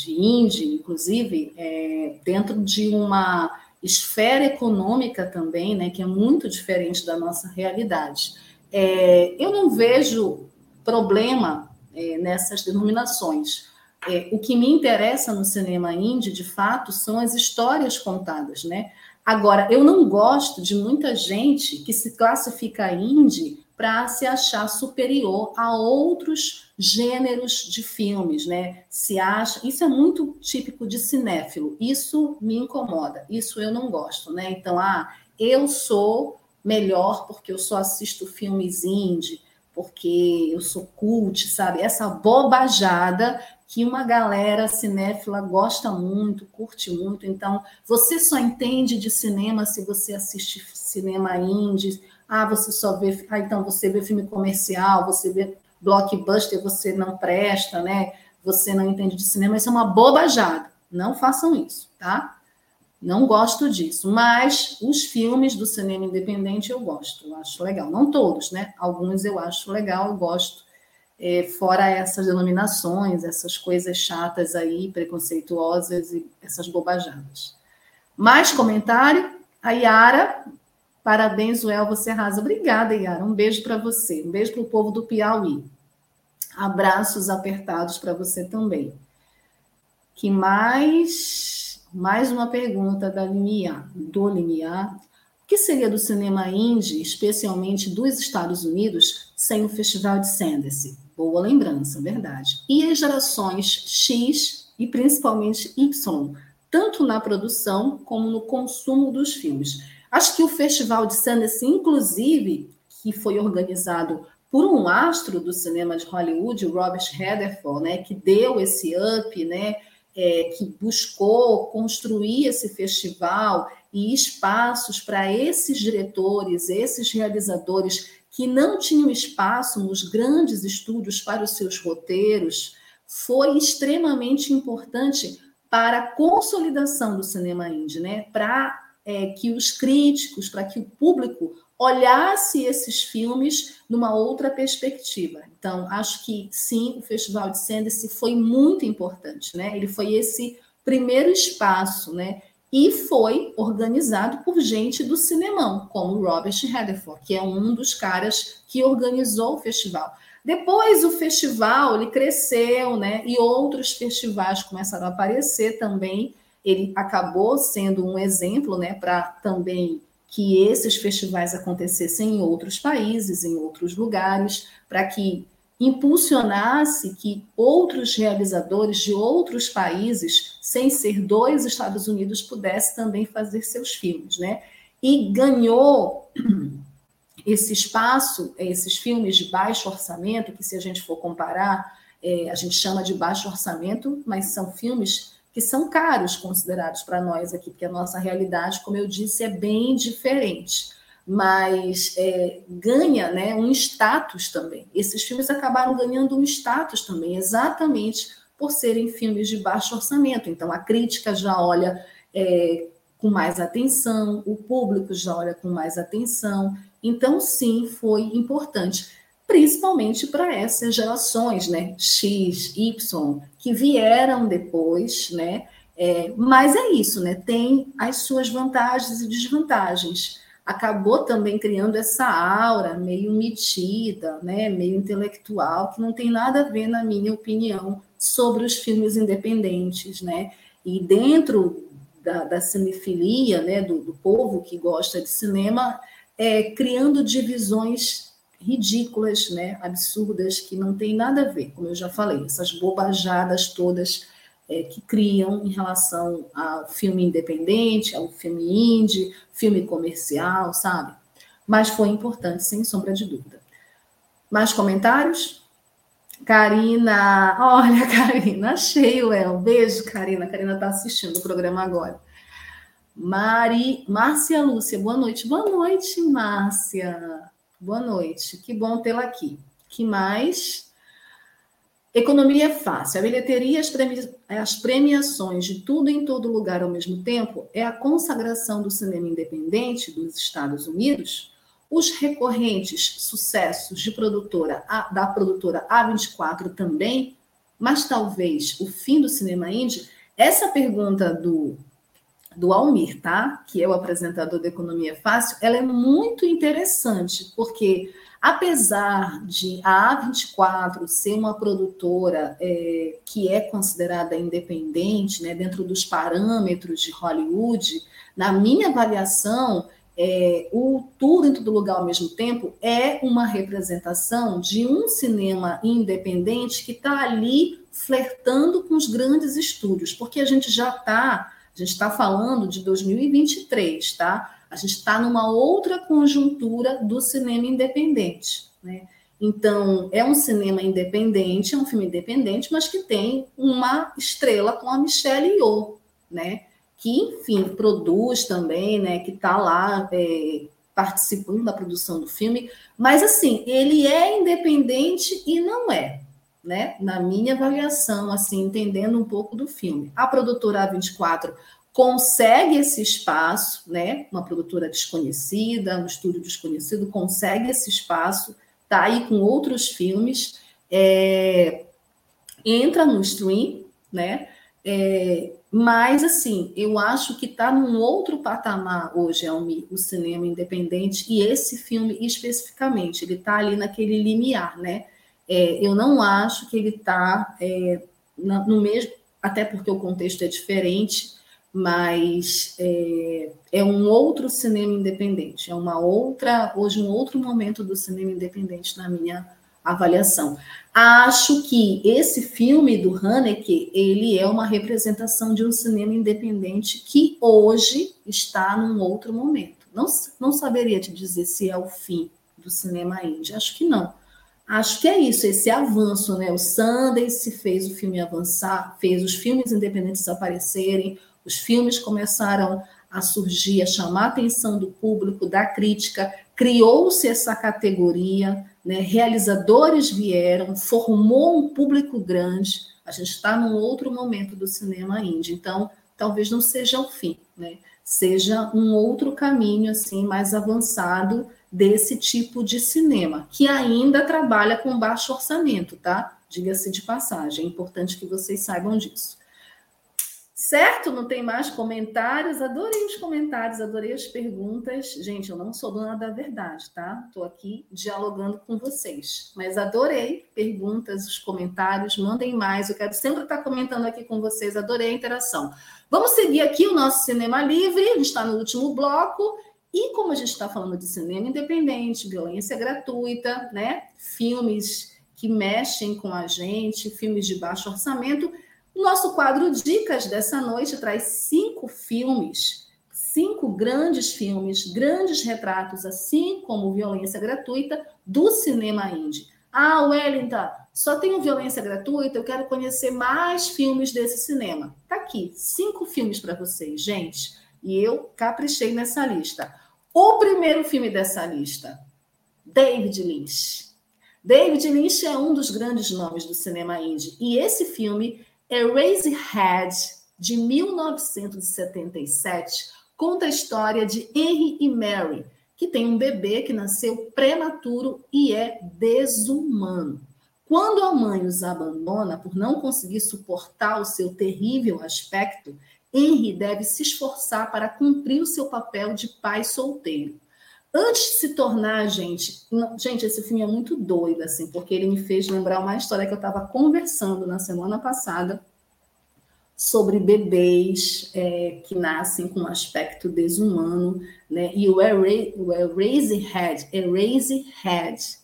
de indie, inclusive, é, dentro de uma esfera econômica também, né, que é muito diferente da nossa realidade. É, eu não vejo problema é, nessas denominações. É, o que me interessa no cinema indie, de fato, são as histórias contadas, né? Agora, eu não gosto de muita gente que se classifica indie para se achar superior a outros gêneros de filmes, né? Se acha, isso é muito típico de cinéfilo. Isso me incomoda. Isso eu não gosto, né? Então, ah, eu sou melhor porque eu só assisto filmes indie, porque eu sou cult, sabe? Essa bobajada que uma galera cinéfila gosta muito, curte muito. Então, você só entende de cinema se você assiste cinema indie ah, você só vê. Ah, então você vê filme comercial, você vê blockbuster, você não presta, né? Você não entende de cinema. Isso é uma bobajada. Não façam isso, tá? Não gosto disso. Mas os filmes do cinema independente eu gosto, eu acho legal. Não todos, né? Alguns eu acho legal, eu gosto. É, fora essas denominações, essas coisas chatas aí, preconceituosas e essas bobajadas. Mais comentário? A Yara Parabéns, Joel, você arrasa. Obrigada, Yara. Um beijo para você. Um beijo para o povo do Piauí. Abraços apertados para você também. Que mais? Mais uma pergunta da Limiar, do Limiar. O que seria do cinema indie, especialmente dos Estados Unidos, sem o Festival de Sundance? Boa lembrança, verdade. E as gerações X e principalmente Y, tanto na produção como no consumo dos filmes. Acho que o Festival de Sundance, inclusive, que foi organizado por um astro do cinema de Hollywood, Robert Redford, né, que deu esse up, né, é, que buscou construir esse festival e espaços para esses diretores, esses realizadores que não tinham espaço nos grandes estúdios para os seus roteiros, foi extremamente importante para a consolidação do cinema indie, né? para é, que os críticos, para que o público olhasse esses filmes numa outra perspectiva. Então, acho que sim, o Festival de Sundance foi muito importante, né? Ele foi esse primeiro espaço, né? E foi organizado por gente do cinemão, como Robert Redford, que é um dos caras que organizou o festival. Depois o festival ele cresceu, né? E outros festivais começaram a aparecer também ele acabou sendo um exemplo né, para também que esses festivais acontecessem em outros países, em outros lugares, para que impulsionasse que outros realizadores de outros países, sem ser dois Estados Unidos, pudessem também fazer seus filmes, né? E ganhou esse espaço, esses filmes de baixo orçamento, que se a gente for comparar, é, a gente chama de baixo orçamento, mas são filmes que são caros considerados para nós aqui, porque a nossa realidade, como eu disse, é bem diferente. mas é, ganha né, um status também. Esses filmes acabaram ganhando um status também, exatamente por serem filmes de baixo orçamento. Então, a crítica já olha é, com mais atenção, o público já olha com mais atenção. Então, sim, foi importante, principalmente para essas gerações, né, X, Y, que vieram depois, né? É, mas é isso, né? Tem as suas vantagens e desvantagens. Acabou também criando essa aura meio metida, né? meio intelectual, que não tem nada a ver, na minha opinião, sobre os filmes independentes, né? E dentro da, da cinefilia, né, do, do, povo que gosta de cinema, é, criando divisões ridículas, né, absurdas, que não tem nada a ver, como eu já falei, essas bobajadas todas é, que criam em relação ao filme independente, ao filme indie, filme comercial, sabe? Mas foi importante, sem sombra de dúvida. Mais comentários? Karina, olha, Karina, achei o El. Beijo, Karina. Karina está assistindo o programa agora. Mari, Márcia Lúcia, boa noite. Boa noite, Márcia. Boa noite. Que bom tê-la aqui. Que mais? Economia é fácil. A bilheteria as premiações de tudo em todo lugar ao mesmo tempo é a consagração do cinema independente dos Estados Unidos? Os recorrentes sucessos de produtora da produtora A24 também, mas talvez o fim do cinema indie? Essa pergunta do, do Almir, tá? Que é o apresentador da Economia Fácil, ela é muito interessante, porque apesar de a A24 ser uma produtora é, que é considerada independente, né, dentro dos parâmetros de Hollywood, na minha avaliação, é, o Tudo em Todo Lugar ao mesmo tempo é uma representação de um cinema independente que está ali flertando com os grandes estúdios, porque a gente já está, a gente está falando de 2023, tá? A gente está numa outra conjuntura do cinema independente, né? Então, é um cinema independente, é um filme independente, mas que tem uma estrela com a Michelle Yeoh, né? que, enfim, produz também, né, que está lá é, participando da produção do filme, mas assim, ele é independente e não é, né? Na minha avaliação, assim, entendendo um pouco do filme. A produtora A24 consegue esse espaço, né? Uma produtora desconhecida, um estúdio desconhecido, consegue esse espaço, tá aí com outros filmes, é, entra no stream, né? É, mas, assim, eu acho que está num outro patamar hoje, Almi, o cinema independente, e esse filme especificamente, ele está ali naquele limiar, né? É, eu não acho que ele está é, no mesmo, até porque o contexto é diferente, mas é, é, um outro cinema independente, é uma outra, hoje um outro momento do cinema independente na minha avaliação. Acho que esse filme do Haneke, ele é uma representação de um cinema independente que hoje está num outro momento. Não, não saberia te dizer se é o fim do cinema indie, acho que não. Acho que é isso, esse avanço, né? O Sundance fez o filme avançar, fez os filmes independentes aparecerem, os filmes começaram a surgir, a chamar a atenção do público, da crítica, criou-se essa categoria, né? realizadores vieram, formou um público grande. A gente está num outro momento do cinema indie, então talvez não seja o fim, né? seja um outro caminho assim mais avançado desse tipo de cinema, que ainda trabalha com baixo orçamento, tá? Diga-se de passagem, é importante que vocês saibam disso. Certo? Não tem mais comentários? Adorei os comentários, adorei as perguntas. Gente, eu não sou dona da verdade, tá? Estou aqui dialogando com vocês. Mas adorei perguntas, os comentários. Mandem mais. Eu quero sempre estar comentando aqui com vocês. Adorei a interação. Vamos seguir aqui o nosso Cinema Livre. A gente está no último bloco. E como a gente está falando de cinema independente, violência gratuita, né? Filmes que mexem com a gente, filmes de baixo orçamento nosso quadro Dicas dessa noite traz cinco filmes, cinco grandes filmes, grandes retratos, assim como Violência Gratuita, do cinema indie. Ah, Wellington, só tenho violência gratuita, eu quero conhecer mais filmes desse cinema. Tá aqui, cinco filmes para vocês, gente. E eu caprichei nessa lista. O primeiro filme dessa lista, David Lynch. David Lynch é um dos grandes nomes do cinema indie. E esse filme, Eraserhead, de 1977, conta a história de Henry e Mary, que tem um bebê que nasceu prematuro e é desumano. Quando a mãe os abandona por não conseguir suportar o seu terrível aspecto, Henry deve se esforçar para cumprir o seu papel de pai solteiro. Antes de se tornar, gente, gente, esse filme é muito doido, assim, porque ele me fez lembrar uma história que eu estava conversando na semana passada sobre bebês é, que nascem com um aspecto desumano, né? E o Eraserhead, Eraserhead,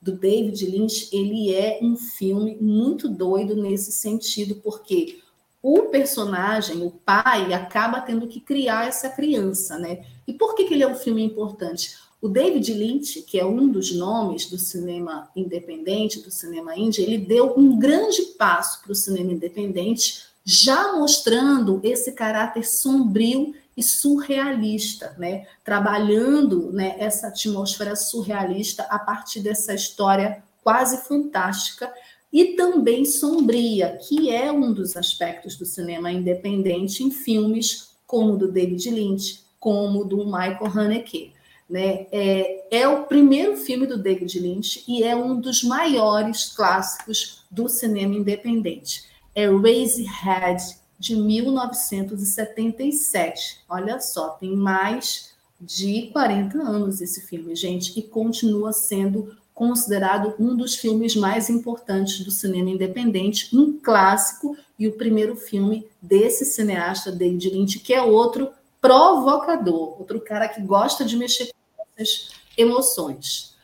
do David Lynch, ele é um filme muito doido nesse sentido, porque o personagem, o pai, acaba tendo que criar essa criança, né? E por que, que ele é um filme importante? O David Lynch, que é um dos nomes do cinema independente, do cinema indie, ele deu um grande passo para o cinema independente, já mostrando esse caráter sombrio e surrealista, né? Trabalhando né, essa atmosfera surrealista a partir dessa história quase fantástica e também sombria, que é um dos aspectos do cinema independente em filmes como o do David Lynch, como o do Michael Haneke. Né? É, é o primeiro filme do David Lynch e é um dos maiores clássicos do cinema independente. É Razorhead, de 1977. Olha só, tem mais de 40 anos esse filme, gente, e continua sendo considerado um dos filmes mais importantes do cinema independente, um clássico e o primeiro filme desse cineasta David Lynch, que é outro provocador, outro cara que gosta de mexer com essas emoções.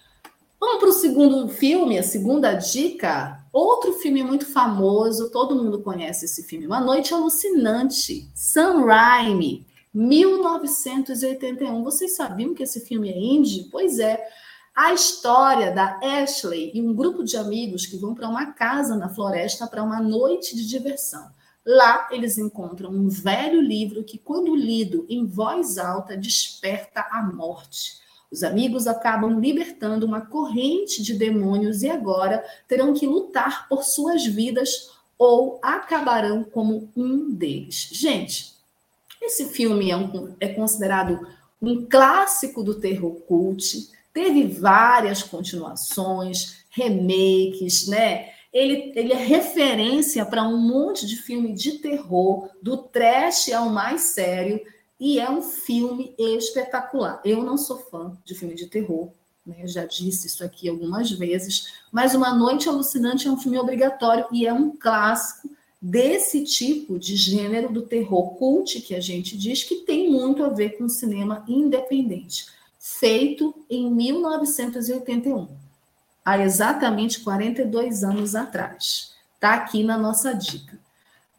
Vamos para o segundo filme, a segunda dica. Outro filme muito famoso, todo mundo conhece esse filme, Uma Noite Alucinante, Sam Raimi, 1981. Vocês sabiam que esse filme é indie? Pois é. A história da Ashley e um grupo de amigos que vão para uma casa na floresta para uma noite de diversão. Lá eles encontram um velho livro que, quando lido em voz alta, desperta a morte. Os amigos acabam libertando uma corrente de demônios e agora terão que lutar por suas vidas ou acabarão como um deles. Gente, esse filme é, um, é considerado um clássico do terror cult teve várias continuações, remakes, né? Ele, ele é referência para um monte de filme de terror, do trash ao mais sério, e é um filme espetacular. Eu não sou fã de filme de terror, né? Eu já disse isso aqui algumas vezes, mas Uma Noite Alucinante é um filme obrigatório e é um clássico desse tipo de gênero do terror cult que a gente diz que tem muito a ver com o cinema independente feito em 1981, há exatamente 42 anos atrás. Está aqui na nossa dica.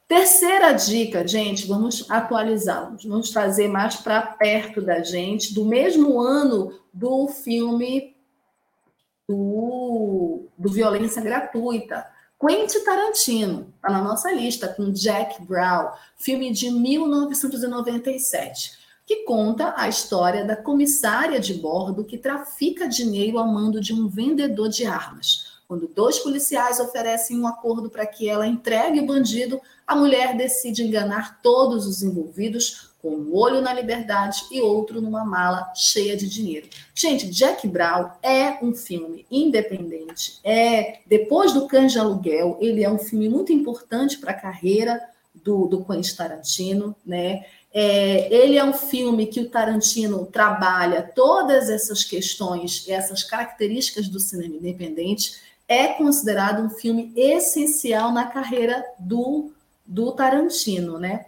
Terceira dica, gente, vamos atualizá-los, vamos trazer mais para perto da gente, do mesmo ano do filme do, do Violência Gratuita. Quentin Tarantino, está na nossa lista, com Jack Brown, filme de 1997 que conta a história da comissária de bordo que trafica dinheiro a mando de um vendedor de armas. Quando dois policiais oferecem um acordo para que ela entregue o bandido, a mulher decide enganar todos os envolvidos com um olho na liberdade e outro numa mala cheia de dinheiro. Gente, Jack Brown é um filme independente. É depois do Cães de Aluguel, ele é um filme muito importante para a carreira do, do Quentin Tarantino, né? É, ele é um filme que o Tarantino trabalha todas essas questões, essas características do cinema independente. É considerado um filme essencial na carreira do, do Tarantino, né?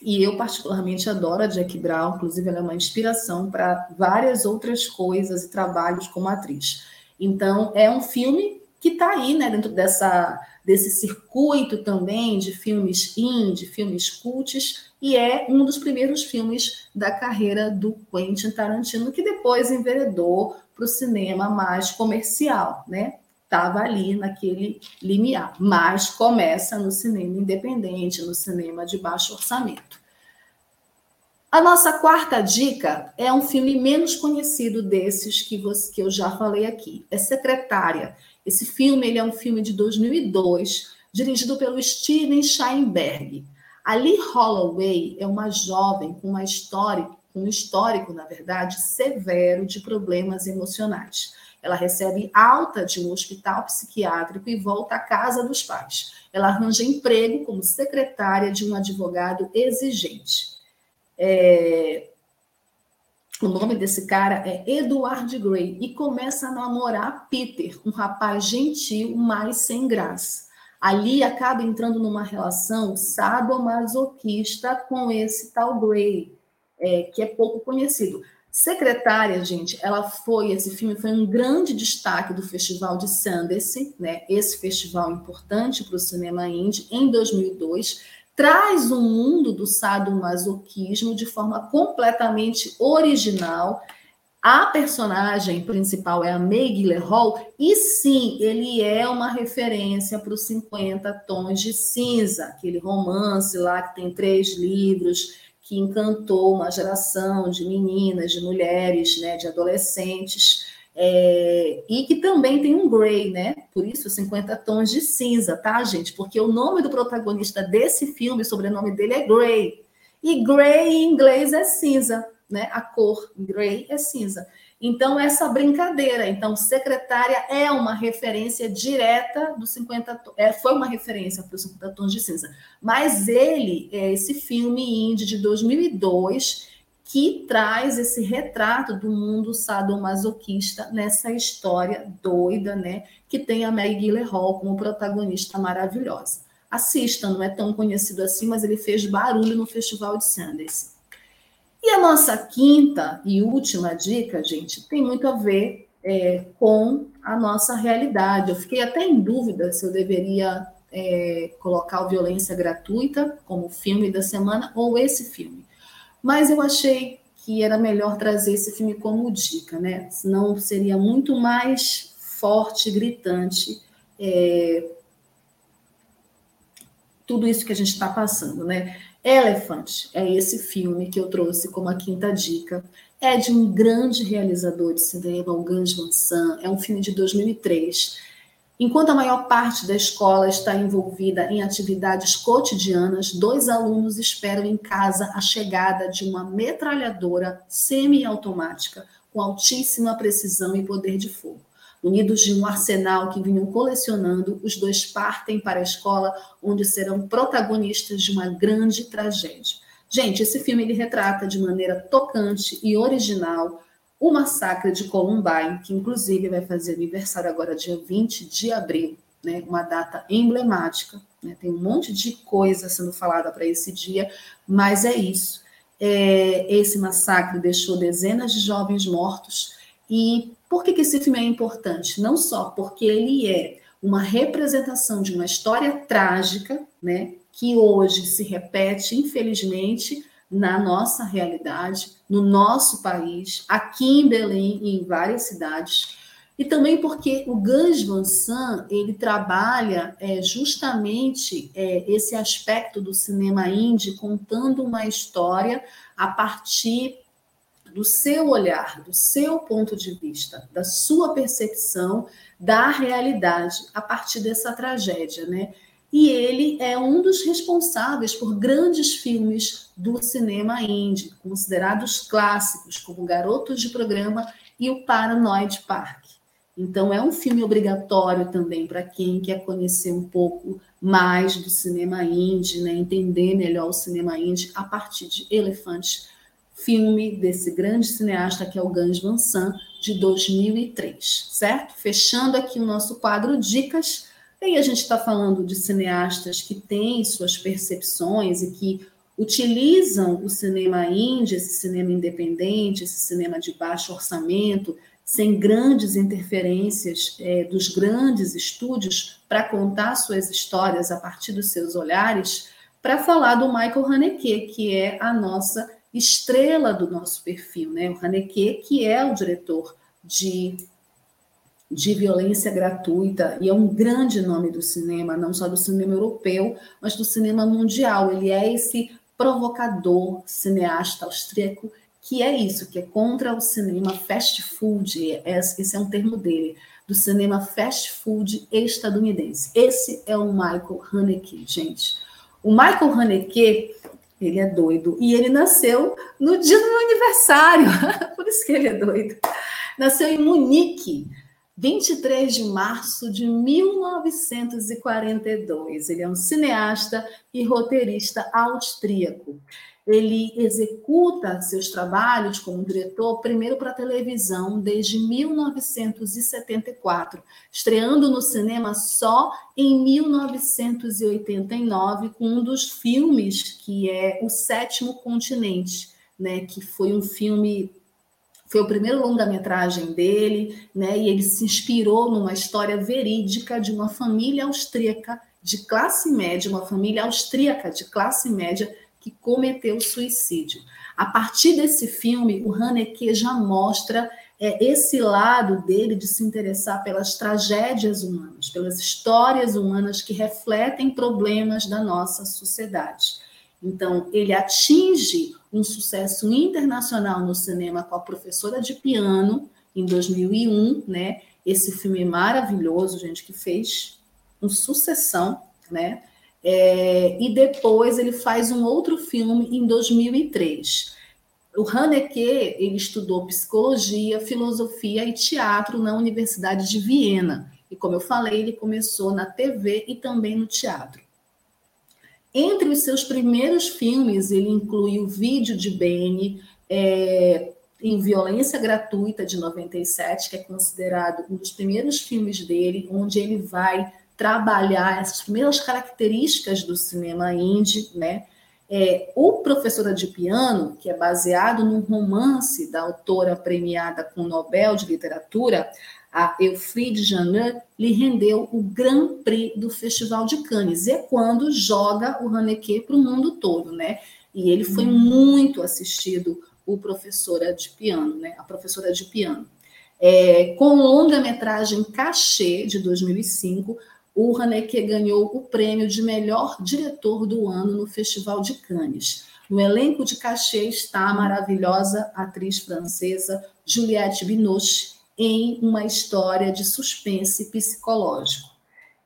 E eu particularmente adoro a Jack Brown, inclusive ela é uma inspiração para várias outras coisas e trabalhos como atriz. Então, é um filme que está aí, né, dentro dessa, desse circuito também de filmes indie, filmes cults, e é um dos primeiros filmes da carreira do Quentin Tarantino, que depois enveredou para o cinema mais comercial, né? Estava ali naquele limiar, mas começa no cinema independente, no cinema de baixo orçamento. A nossa quarta dica é um filme menos conhecido desses que, você, que eu já falei aqui. É Secretária. Esse filme ele é um filme de 2002, dirigido pelo Steven Scheinberg. Ali Holloway é uma jovem com uma história, um histórico, na verdade, severo de problemas emocionais. Ela recebe alta de um hospital psiquiátrico e volta à casa dos pais. Ela arranja emprego como secretária de um advogado exigente. É... O nome desse cara é Edward Gray e começa a namorar Peter, um rapaz gentil, mas sem graça. Ali acaba entrando numa relação sadomasoquista com esse tal Gray, é, que é pouco conhecido. Secretária, gente, ela foi, esse filme foi um grande destaque do Festival de Sundance, né? Esse festival importante para o cinema indie, em 2002, traz o mundo do sadomasoquismo de forma completamente original. A personagem principal é a Meg Gyllenhaal e sim, ele é uma referência para os 50 tons de cinza, aquele romance lá que tem três livros que encantou uma geração de meninas, de mulheres, né, de adolescentes, é, e que também tem um gray, né? Por isso, 50 tons de cinza, tá, gente? Porque o nome do protagonista desse filme, o sobrenome dele é Gray. E gray em inglês é cinza, né? A cor gray é cinza. Então, essa brincadeira. Então, secretária é uma referência direta do 50 é, foi uma referência para os 50 tons de cinza. Mas ele, é esse filme indie de 2002, que traz esse retrato do mundo sadomasoquista nessa história doida, né? Que tem a Meg Gyllenhaal como protagonista maravilhosa. Assista, não é tão conhecido assim, mas ele fez barulho no Festival de Sundance. E a nossa quinta e última dica, gente, tem muito a ver é, com a nossa realidade. Eu fiquei até em dúvida se eu deveria é, colocar o Violência Gratuita como filme da semana ou esse filme. Mas eu achei que era melhor trazer esse filme como dica, né? Senão seria muito mais forte, gritante, é, tudo isso que a gente está passando, né? Elephant é esse filme que eu trouxe como a quinta dica. É de um grande realizador de cinema, o Gans Van. É um filme de 2003. Enquanto a maior parte da escola está envolvida em atividades cotidianas, dois alunos esperam em casa a chegada de uma metralhadora semiautomática com altíssima precisão e poder de fogo. Unidos de um arsenal que vinham colecionando, os dois partem para a escola, onde serão protagonistas de uma grande tragédia. Gente, esse filme ele retrata de maneira tocante e original o massacre de Columbine, que inclusive vai fazer aniversário agora, dia 20 de abril, né? uma data emblemática. Né? Tem um monte de coisa sendo falada para esse dia, mas é isso. É, esse massacre deixou dezenas de jovens mortos e por que, que esse filme é importante? Não só porque ele é uma representação de uma história trágica, né, que hoje se repete, infelizmente, na nossa realidade, no nosso país, aqui em Belém e em várias cidades, e também porque o Gans Van Sant, ele trabalha é, justamente é, esse aspecto do cinema indie, contando uma história a partir do seu olhar, do seu ponto de vista, da sua percepção da realidade a partir dessa tragédia, né? E ele é um dos responsáveis por grandes filmes do cinema indie, considerados clássicos, como Garotos de Programa e o Paranoid Park. Então, é um filme obrigatório também para quem quer conhecer um pouco mais do cinema indie, né? entender melhor o cinema indie a partir de Elefantes filme desse grande cineasta que é o Gans Van Sant, de 2003, certo? Fechando aqui o nosso quadro Dicas, aí a gente está falando de cineastas que têm suas percepções e que utilizam o cinema indie, esse cinema independente, esse cinema de baixo orçamento, sem grandes interferências é, dos grandes estúdios, para contar suas histórias a partir dos seus olhares, para falar do Michael Haneke, que é a nossa estrela do nosso perfil, né? O Haneke, que é o diretor de, de violência gratuita e é um grande nome do cinema, não só do cinema europeu, mas do cinema mundial. Ele é esse provocador, cineasta austríaco, que é isso, que é contra o cinema fast food, é, esse é um termo dele, do cinema fast food estadunidense. Esse é o Michael Haneke, gente. O Michael Haneke, ele é doido, e ele nasceu no dia do meu aniversário, por isso que ele é doido. Nasceu em Munique, 23 de março de 1942. Ele é um cineasta e roteirista austríaco. Ele executa seus trabalhos como diretor primeiro para televisão desde 1974, estreando no cinema só em 1989 com um dos filmes que é O Sétimo Continente, né, que foi um filme foi o primeiro longa-metragem dele, né? E ele se inspirou numa história verídica de uma família austríaca de classe média, uma família austríaca de classe média que cometeu suicídio. A partir desse filme, o Haneke já mostra é, esse lado dele de se interessar pelas tragédias humanas, pelas histórias humanas que refletem problemas da nossa sociedade. Então, ele atinge um sucesso internacional no cinema com a professora de piano em 2001, né? Esse filme maravilhoso, gente, que fez uma sucessão, né? É, e depois ele faz um outro filme em 2003. O Haneke ele estudou psicologia, filosofia e teatro na Universidade de Viena. E como eu falei, ele começou na TV e também no teatro. Entre os seus primeiros filmes, ele inclui o vídeo de Benny é, em Violência Gratuita, de 97, que é considerado um dos primeiros filmes dele, onde ele vai trabalhar essas primeiras características do cinema indie, né? É, o Professora de Piano, que é baseado num romance da autora premiada com o Nobel de Literatura, a Eufride Janin, lhe rendeu o Grand Prix do Festival de Cannes. É quando joga o Haneke para o mundo todo, né? E ele foi uhum. muito assistido, o Professora de Piano, né? A Professora de Piano. É, com longa-metragem Cachê, de 2005, o Haneke ganhou o prêmio de melhor diretor do ano no Festival de Cannes. No elenco de cachê está a maravilhosa atriz francesa Juliette Binoche em uma história de suspense psicológico.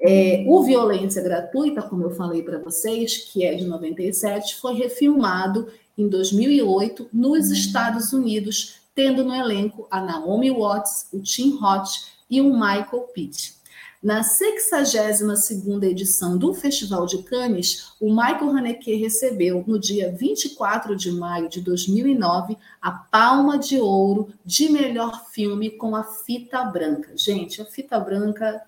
É, o Violência Gratuita, como eu falei para vocês, que é de 97, foi refilmado em 2008 nos Estados Unidos, tendo no elenco a Naomi Watts, o Tim Roth e o Michael Pitt. Na 62ª edição do Festival de Cannes, o Michael Haneke recebeu, no dia 24 de maio de 2009, a Palma de Ouro de melhor filme com a Fita Branca. Gente, a Fita Branca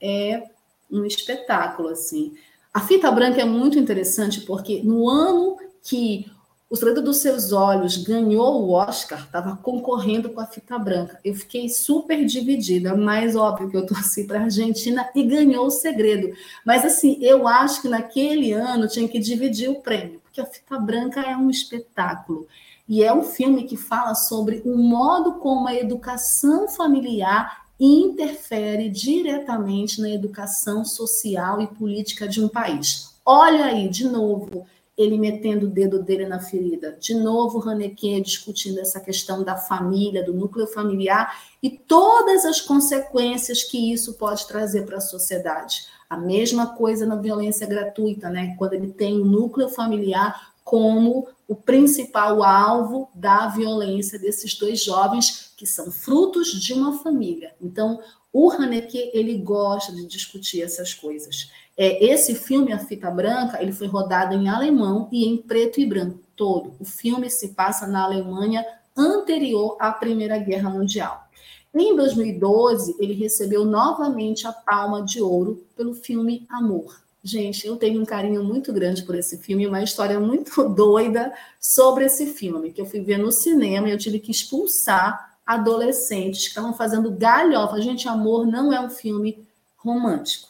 é um espetáculo, assim. A Fita Branca é muito interessante porque no ano que o Segredo dos Seus Olhos ganhou o Oscar, estava concorrendo com a fita branca. Eu fiquei super dividida, mas óbvio que eu torci para a Argentina e ganhou o Segredo. Mas assim, eu acho que naquele ano tinha que dividir o prêmio, porque a fita branca é um espetáculo. E é um filme que fala sobre o modo como a educação familiar interfere diretamente na educação social e política de um país. Olha aí, de novo, ele metendo o dedo dele na ferida. De novo, Haneke discutindo essa questão da família, do núcleo familiar e todas as consequências que isso pode trazer para a sociedade. A mesma coisa na violência gratuita, né? Quando ele tem o núcleo familiar como o principal alvo da violência desses dois jovens que são frutos de uma família. Então, o Haneke ele gosta de discutir essas coisas. É, esse filme, A Fita Branca, ele foi rodado em alemão e em preto e branco todo. O filme se passa na Alemanha anterior à Primeira Guerra Mundial. Em 2012, ele recebeu novamente a Palma de Ouro pelo filme Amor. Gente, eu tenho um carinho muito grande por esse filme, uma história muito doida sobre esse filme, que eu fui ver no cinema e eu tive que expulsar adolescentes que estavam fazendo galhofa. Gente, Amor não é um filme romântico.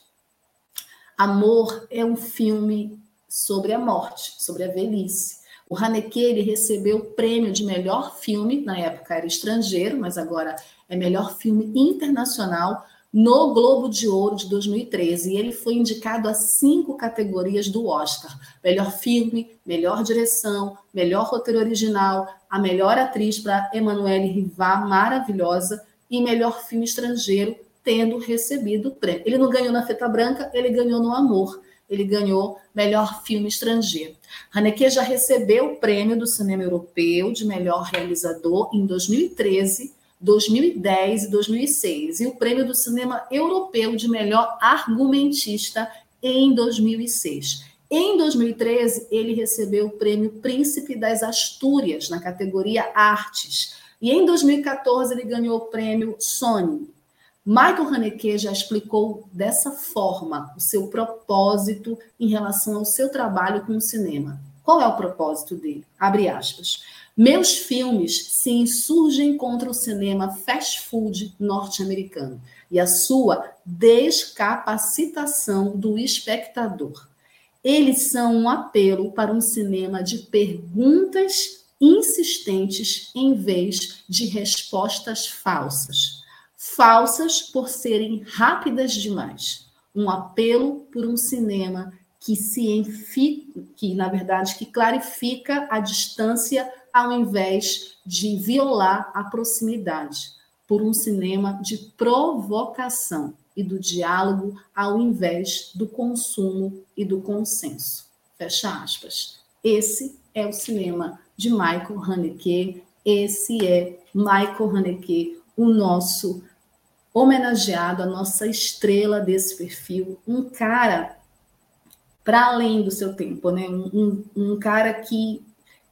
Amor é um filme sobre a morte, sobre a velhice. O Haneke ele recebeu o prêmio de melhor filme, na época era estrangeiro, mas agora é melhor filme internacional, no Globo de Ouro de 2013 e ele foi indicado a cinco categorias do Oscar: melhor filme, melhor direção, melhor roteiro original, a melhor atriz para Emanuele Rivard, maravilhosa, e melhor filme estrangeiro, tendo recebido o prêmio. Ele não ganhou na Feta Branca, ele ganhou no Amor. Ele ganhou melhor filme estrangeiro. Haneke já recebeu o prêmio do cinema europeu de melhor realizador em 2013 2010 e 2006, e o Prêmio do Cinema Europeu de Melhor Argumentista em 2006. Em 2013, ele recebeu o Prêmio Príncipe das Astúrias, na categoria Artes. E em 2014, ele ganhou o Prêmio Sony. Michael Haneke já explicou dessa forma o seu propósito em relação ao seu trabalho com o cinema. Qual é o propósito dele? Abre aspas. Meus filmes se insurgem contra o cinema fast food norte-americano e a sua descapacitação do espectador. Eles são um apelo para um cinema de perguntas insistentes em vez de respostas falsas. Falsas por serem rápidas demais. Um apelo por um cinema que se que na verdade que clarifica a distância ao invés de violar a proximidade, por um cinema de provocação e do diálogo ao invés do consumo e do consenso. Fecha aspas. Esse é o cinema de Michael Haneke, esse é Michael Haneke, o nosso homenageado, a nossa estrela desse perfil, um cara para além do seu tempo, né? Um, um, um cara que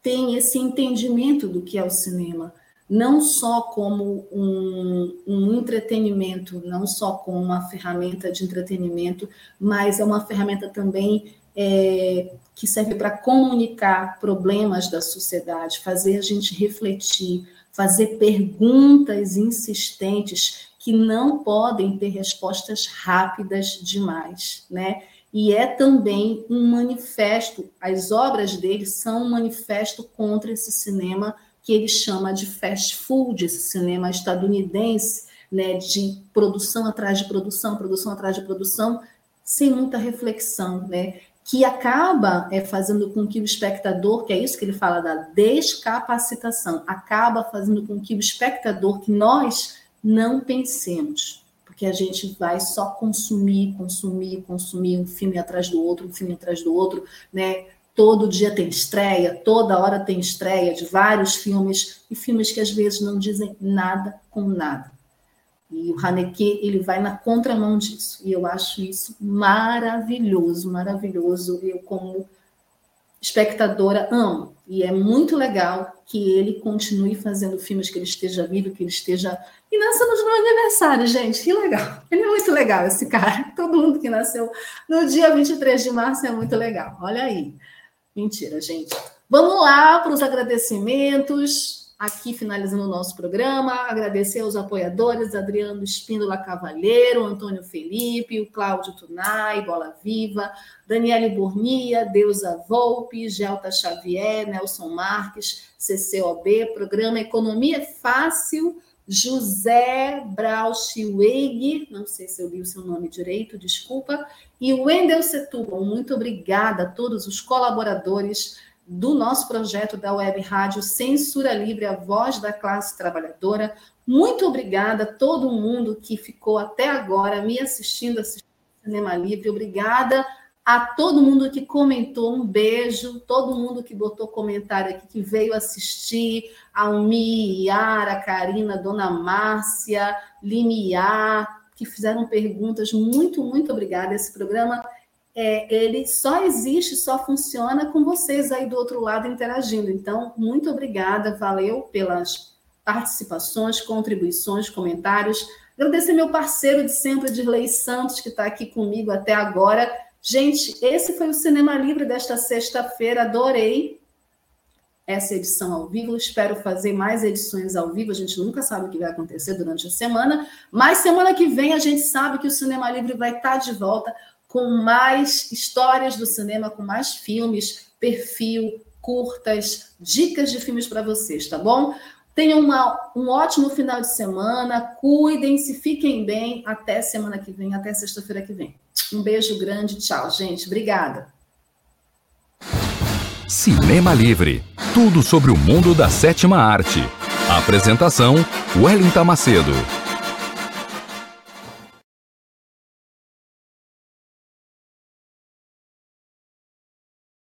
tem esse entendimento do que é o cinema, não só como um, um, entretenimento, não só como uma ferramenta de entretenimento, mas é uma ferramenta também é, que serve para comunicar problemas da sociedade, fazer a gente refletir, fazer perguntas insistentes que não podem ter respostas rápidas demais, né? e é também um manifesto, as obras dele são um manifesto contra esse cinema que ele chama de fast food, esse cinema estadunidense, né, de produção atrás de produção, produção atrás de produção, sem muita reflexão, né, que acaba é, fazendo com que o espectador, que é isso que ele fala da descapacitação, acaba fazendo com que o espectador, que nós não pensemos, que a gente vai só consumir, consumir, consumir um filme atrás do outro, um filme atrás do outro, né? Todo dia tem estreia, toda hora tem estreia de vários filmes e filmes que às vezes não dizem nada com nada. E o Haneke, ele vai na contramão disso. E eu acho isso maravilhoso, maravilhoso. Eu, como espectadora, amo. E é muito legal que ele continue fazendo filmes, que ele esteja vivo, que ele esteja. E nascendo no meu aniversário, gente, que legal. Ele é muito legal, esse cara. Todo mundo que nasceu no dia 23 de março é muito legal. Olha aí. Mentira, gente. Vamos lá para os agradecimentos aqui finalizando o nosso programa, agradecer aos apoiadores, Adriano Espíndola Cavalheiro, Antônio Felipe, o Cláudio Tunai, Bola Viva, Daniele Burnia, Deusa Volpe, Gelta Xavier, Nelson Marques, CCOB, programa Economia Fácil, José Brauschweg, não sei se eu li o seu nome direito, desculpa, e Wendel Setúbal. Muito obrigada a todos os colaboradores do nosso projeto da Web Rádio Censura Livre, a voz da classe trabalhadora. Muito obrigada a todo mundo que ficou até agora me assistindo, assistindo Cinema Livre. Obrigada a todo mundo que comentou. Um beijo. Todo mundo que botou comentário aqui, que veio assistir. Almi, Yara, Karina, Dona Márcia, Limiar, que fizeram perguntas. Muito, muito obrigada. Esse programa é, ele só existe, só funciona com vocês aí do outro lado interagindo. Então, muito obrigada, valeu pelas participações, contribuições, comentários. Agradecer meu parceiro de sempre, Dirley Santos, que está aqui comigo até agora. Gente, esse foi o Cinema Livre desta sexta-feira, adorei essa edição ao vivo. Espero fazer mais edições ao vivo. A gente nunca sabe o que vai acontecer durante a semana, mas semana que vem a gente sabe que o Cinema Livre vai estar de volta com mais histórias do cinema, com mais filmes, perfil, curtas, dicas de filmes para vocês, tá bom? Tenham uma, um ótimo final de semana, cuidem-se, fiquem bem. Até semana que vem, até sexta-feira que vem. Um beijo grande, tchau, gente. Obrigada. Cinema Livre tudo sobre o mundo da sétima arte. Apresentação: Wellington Macedo.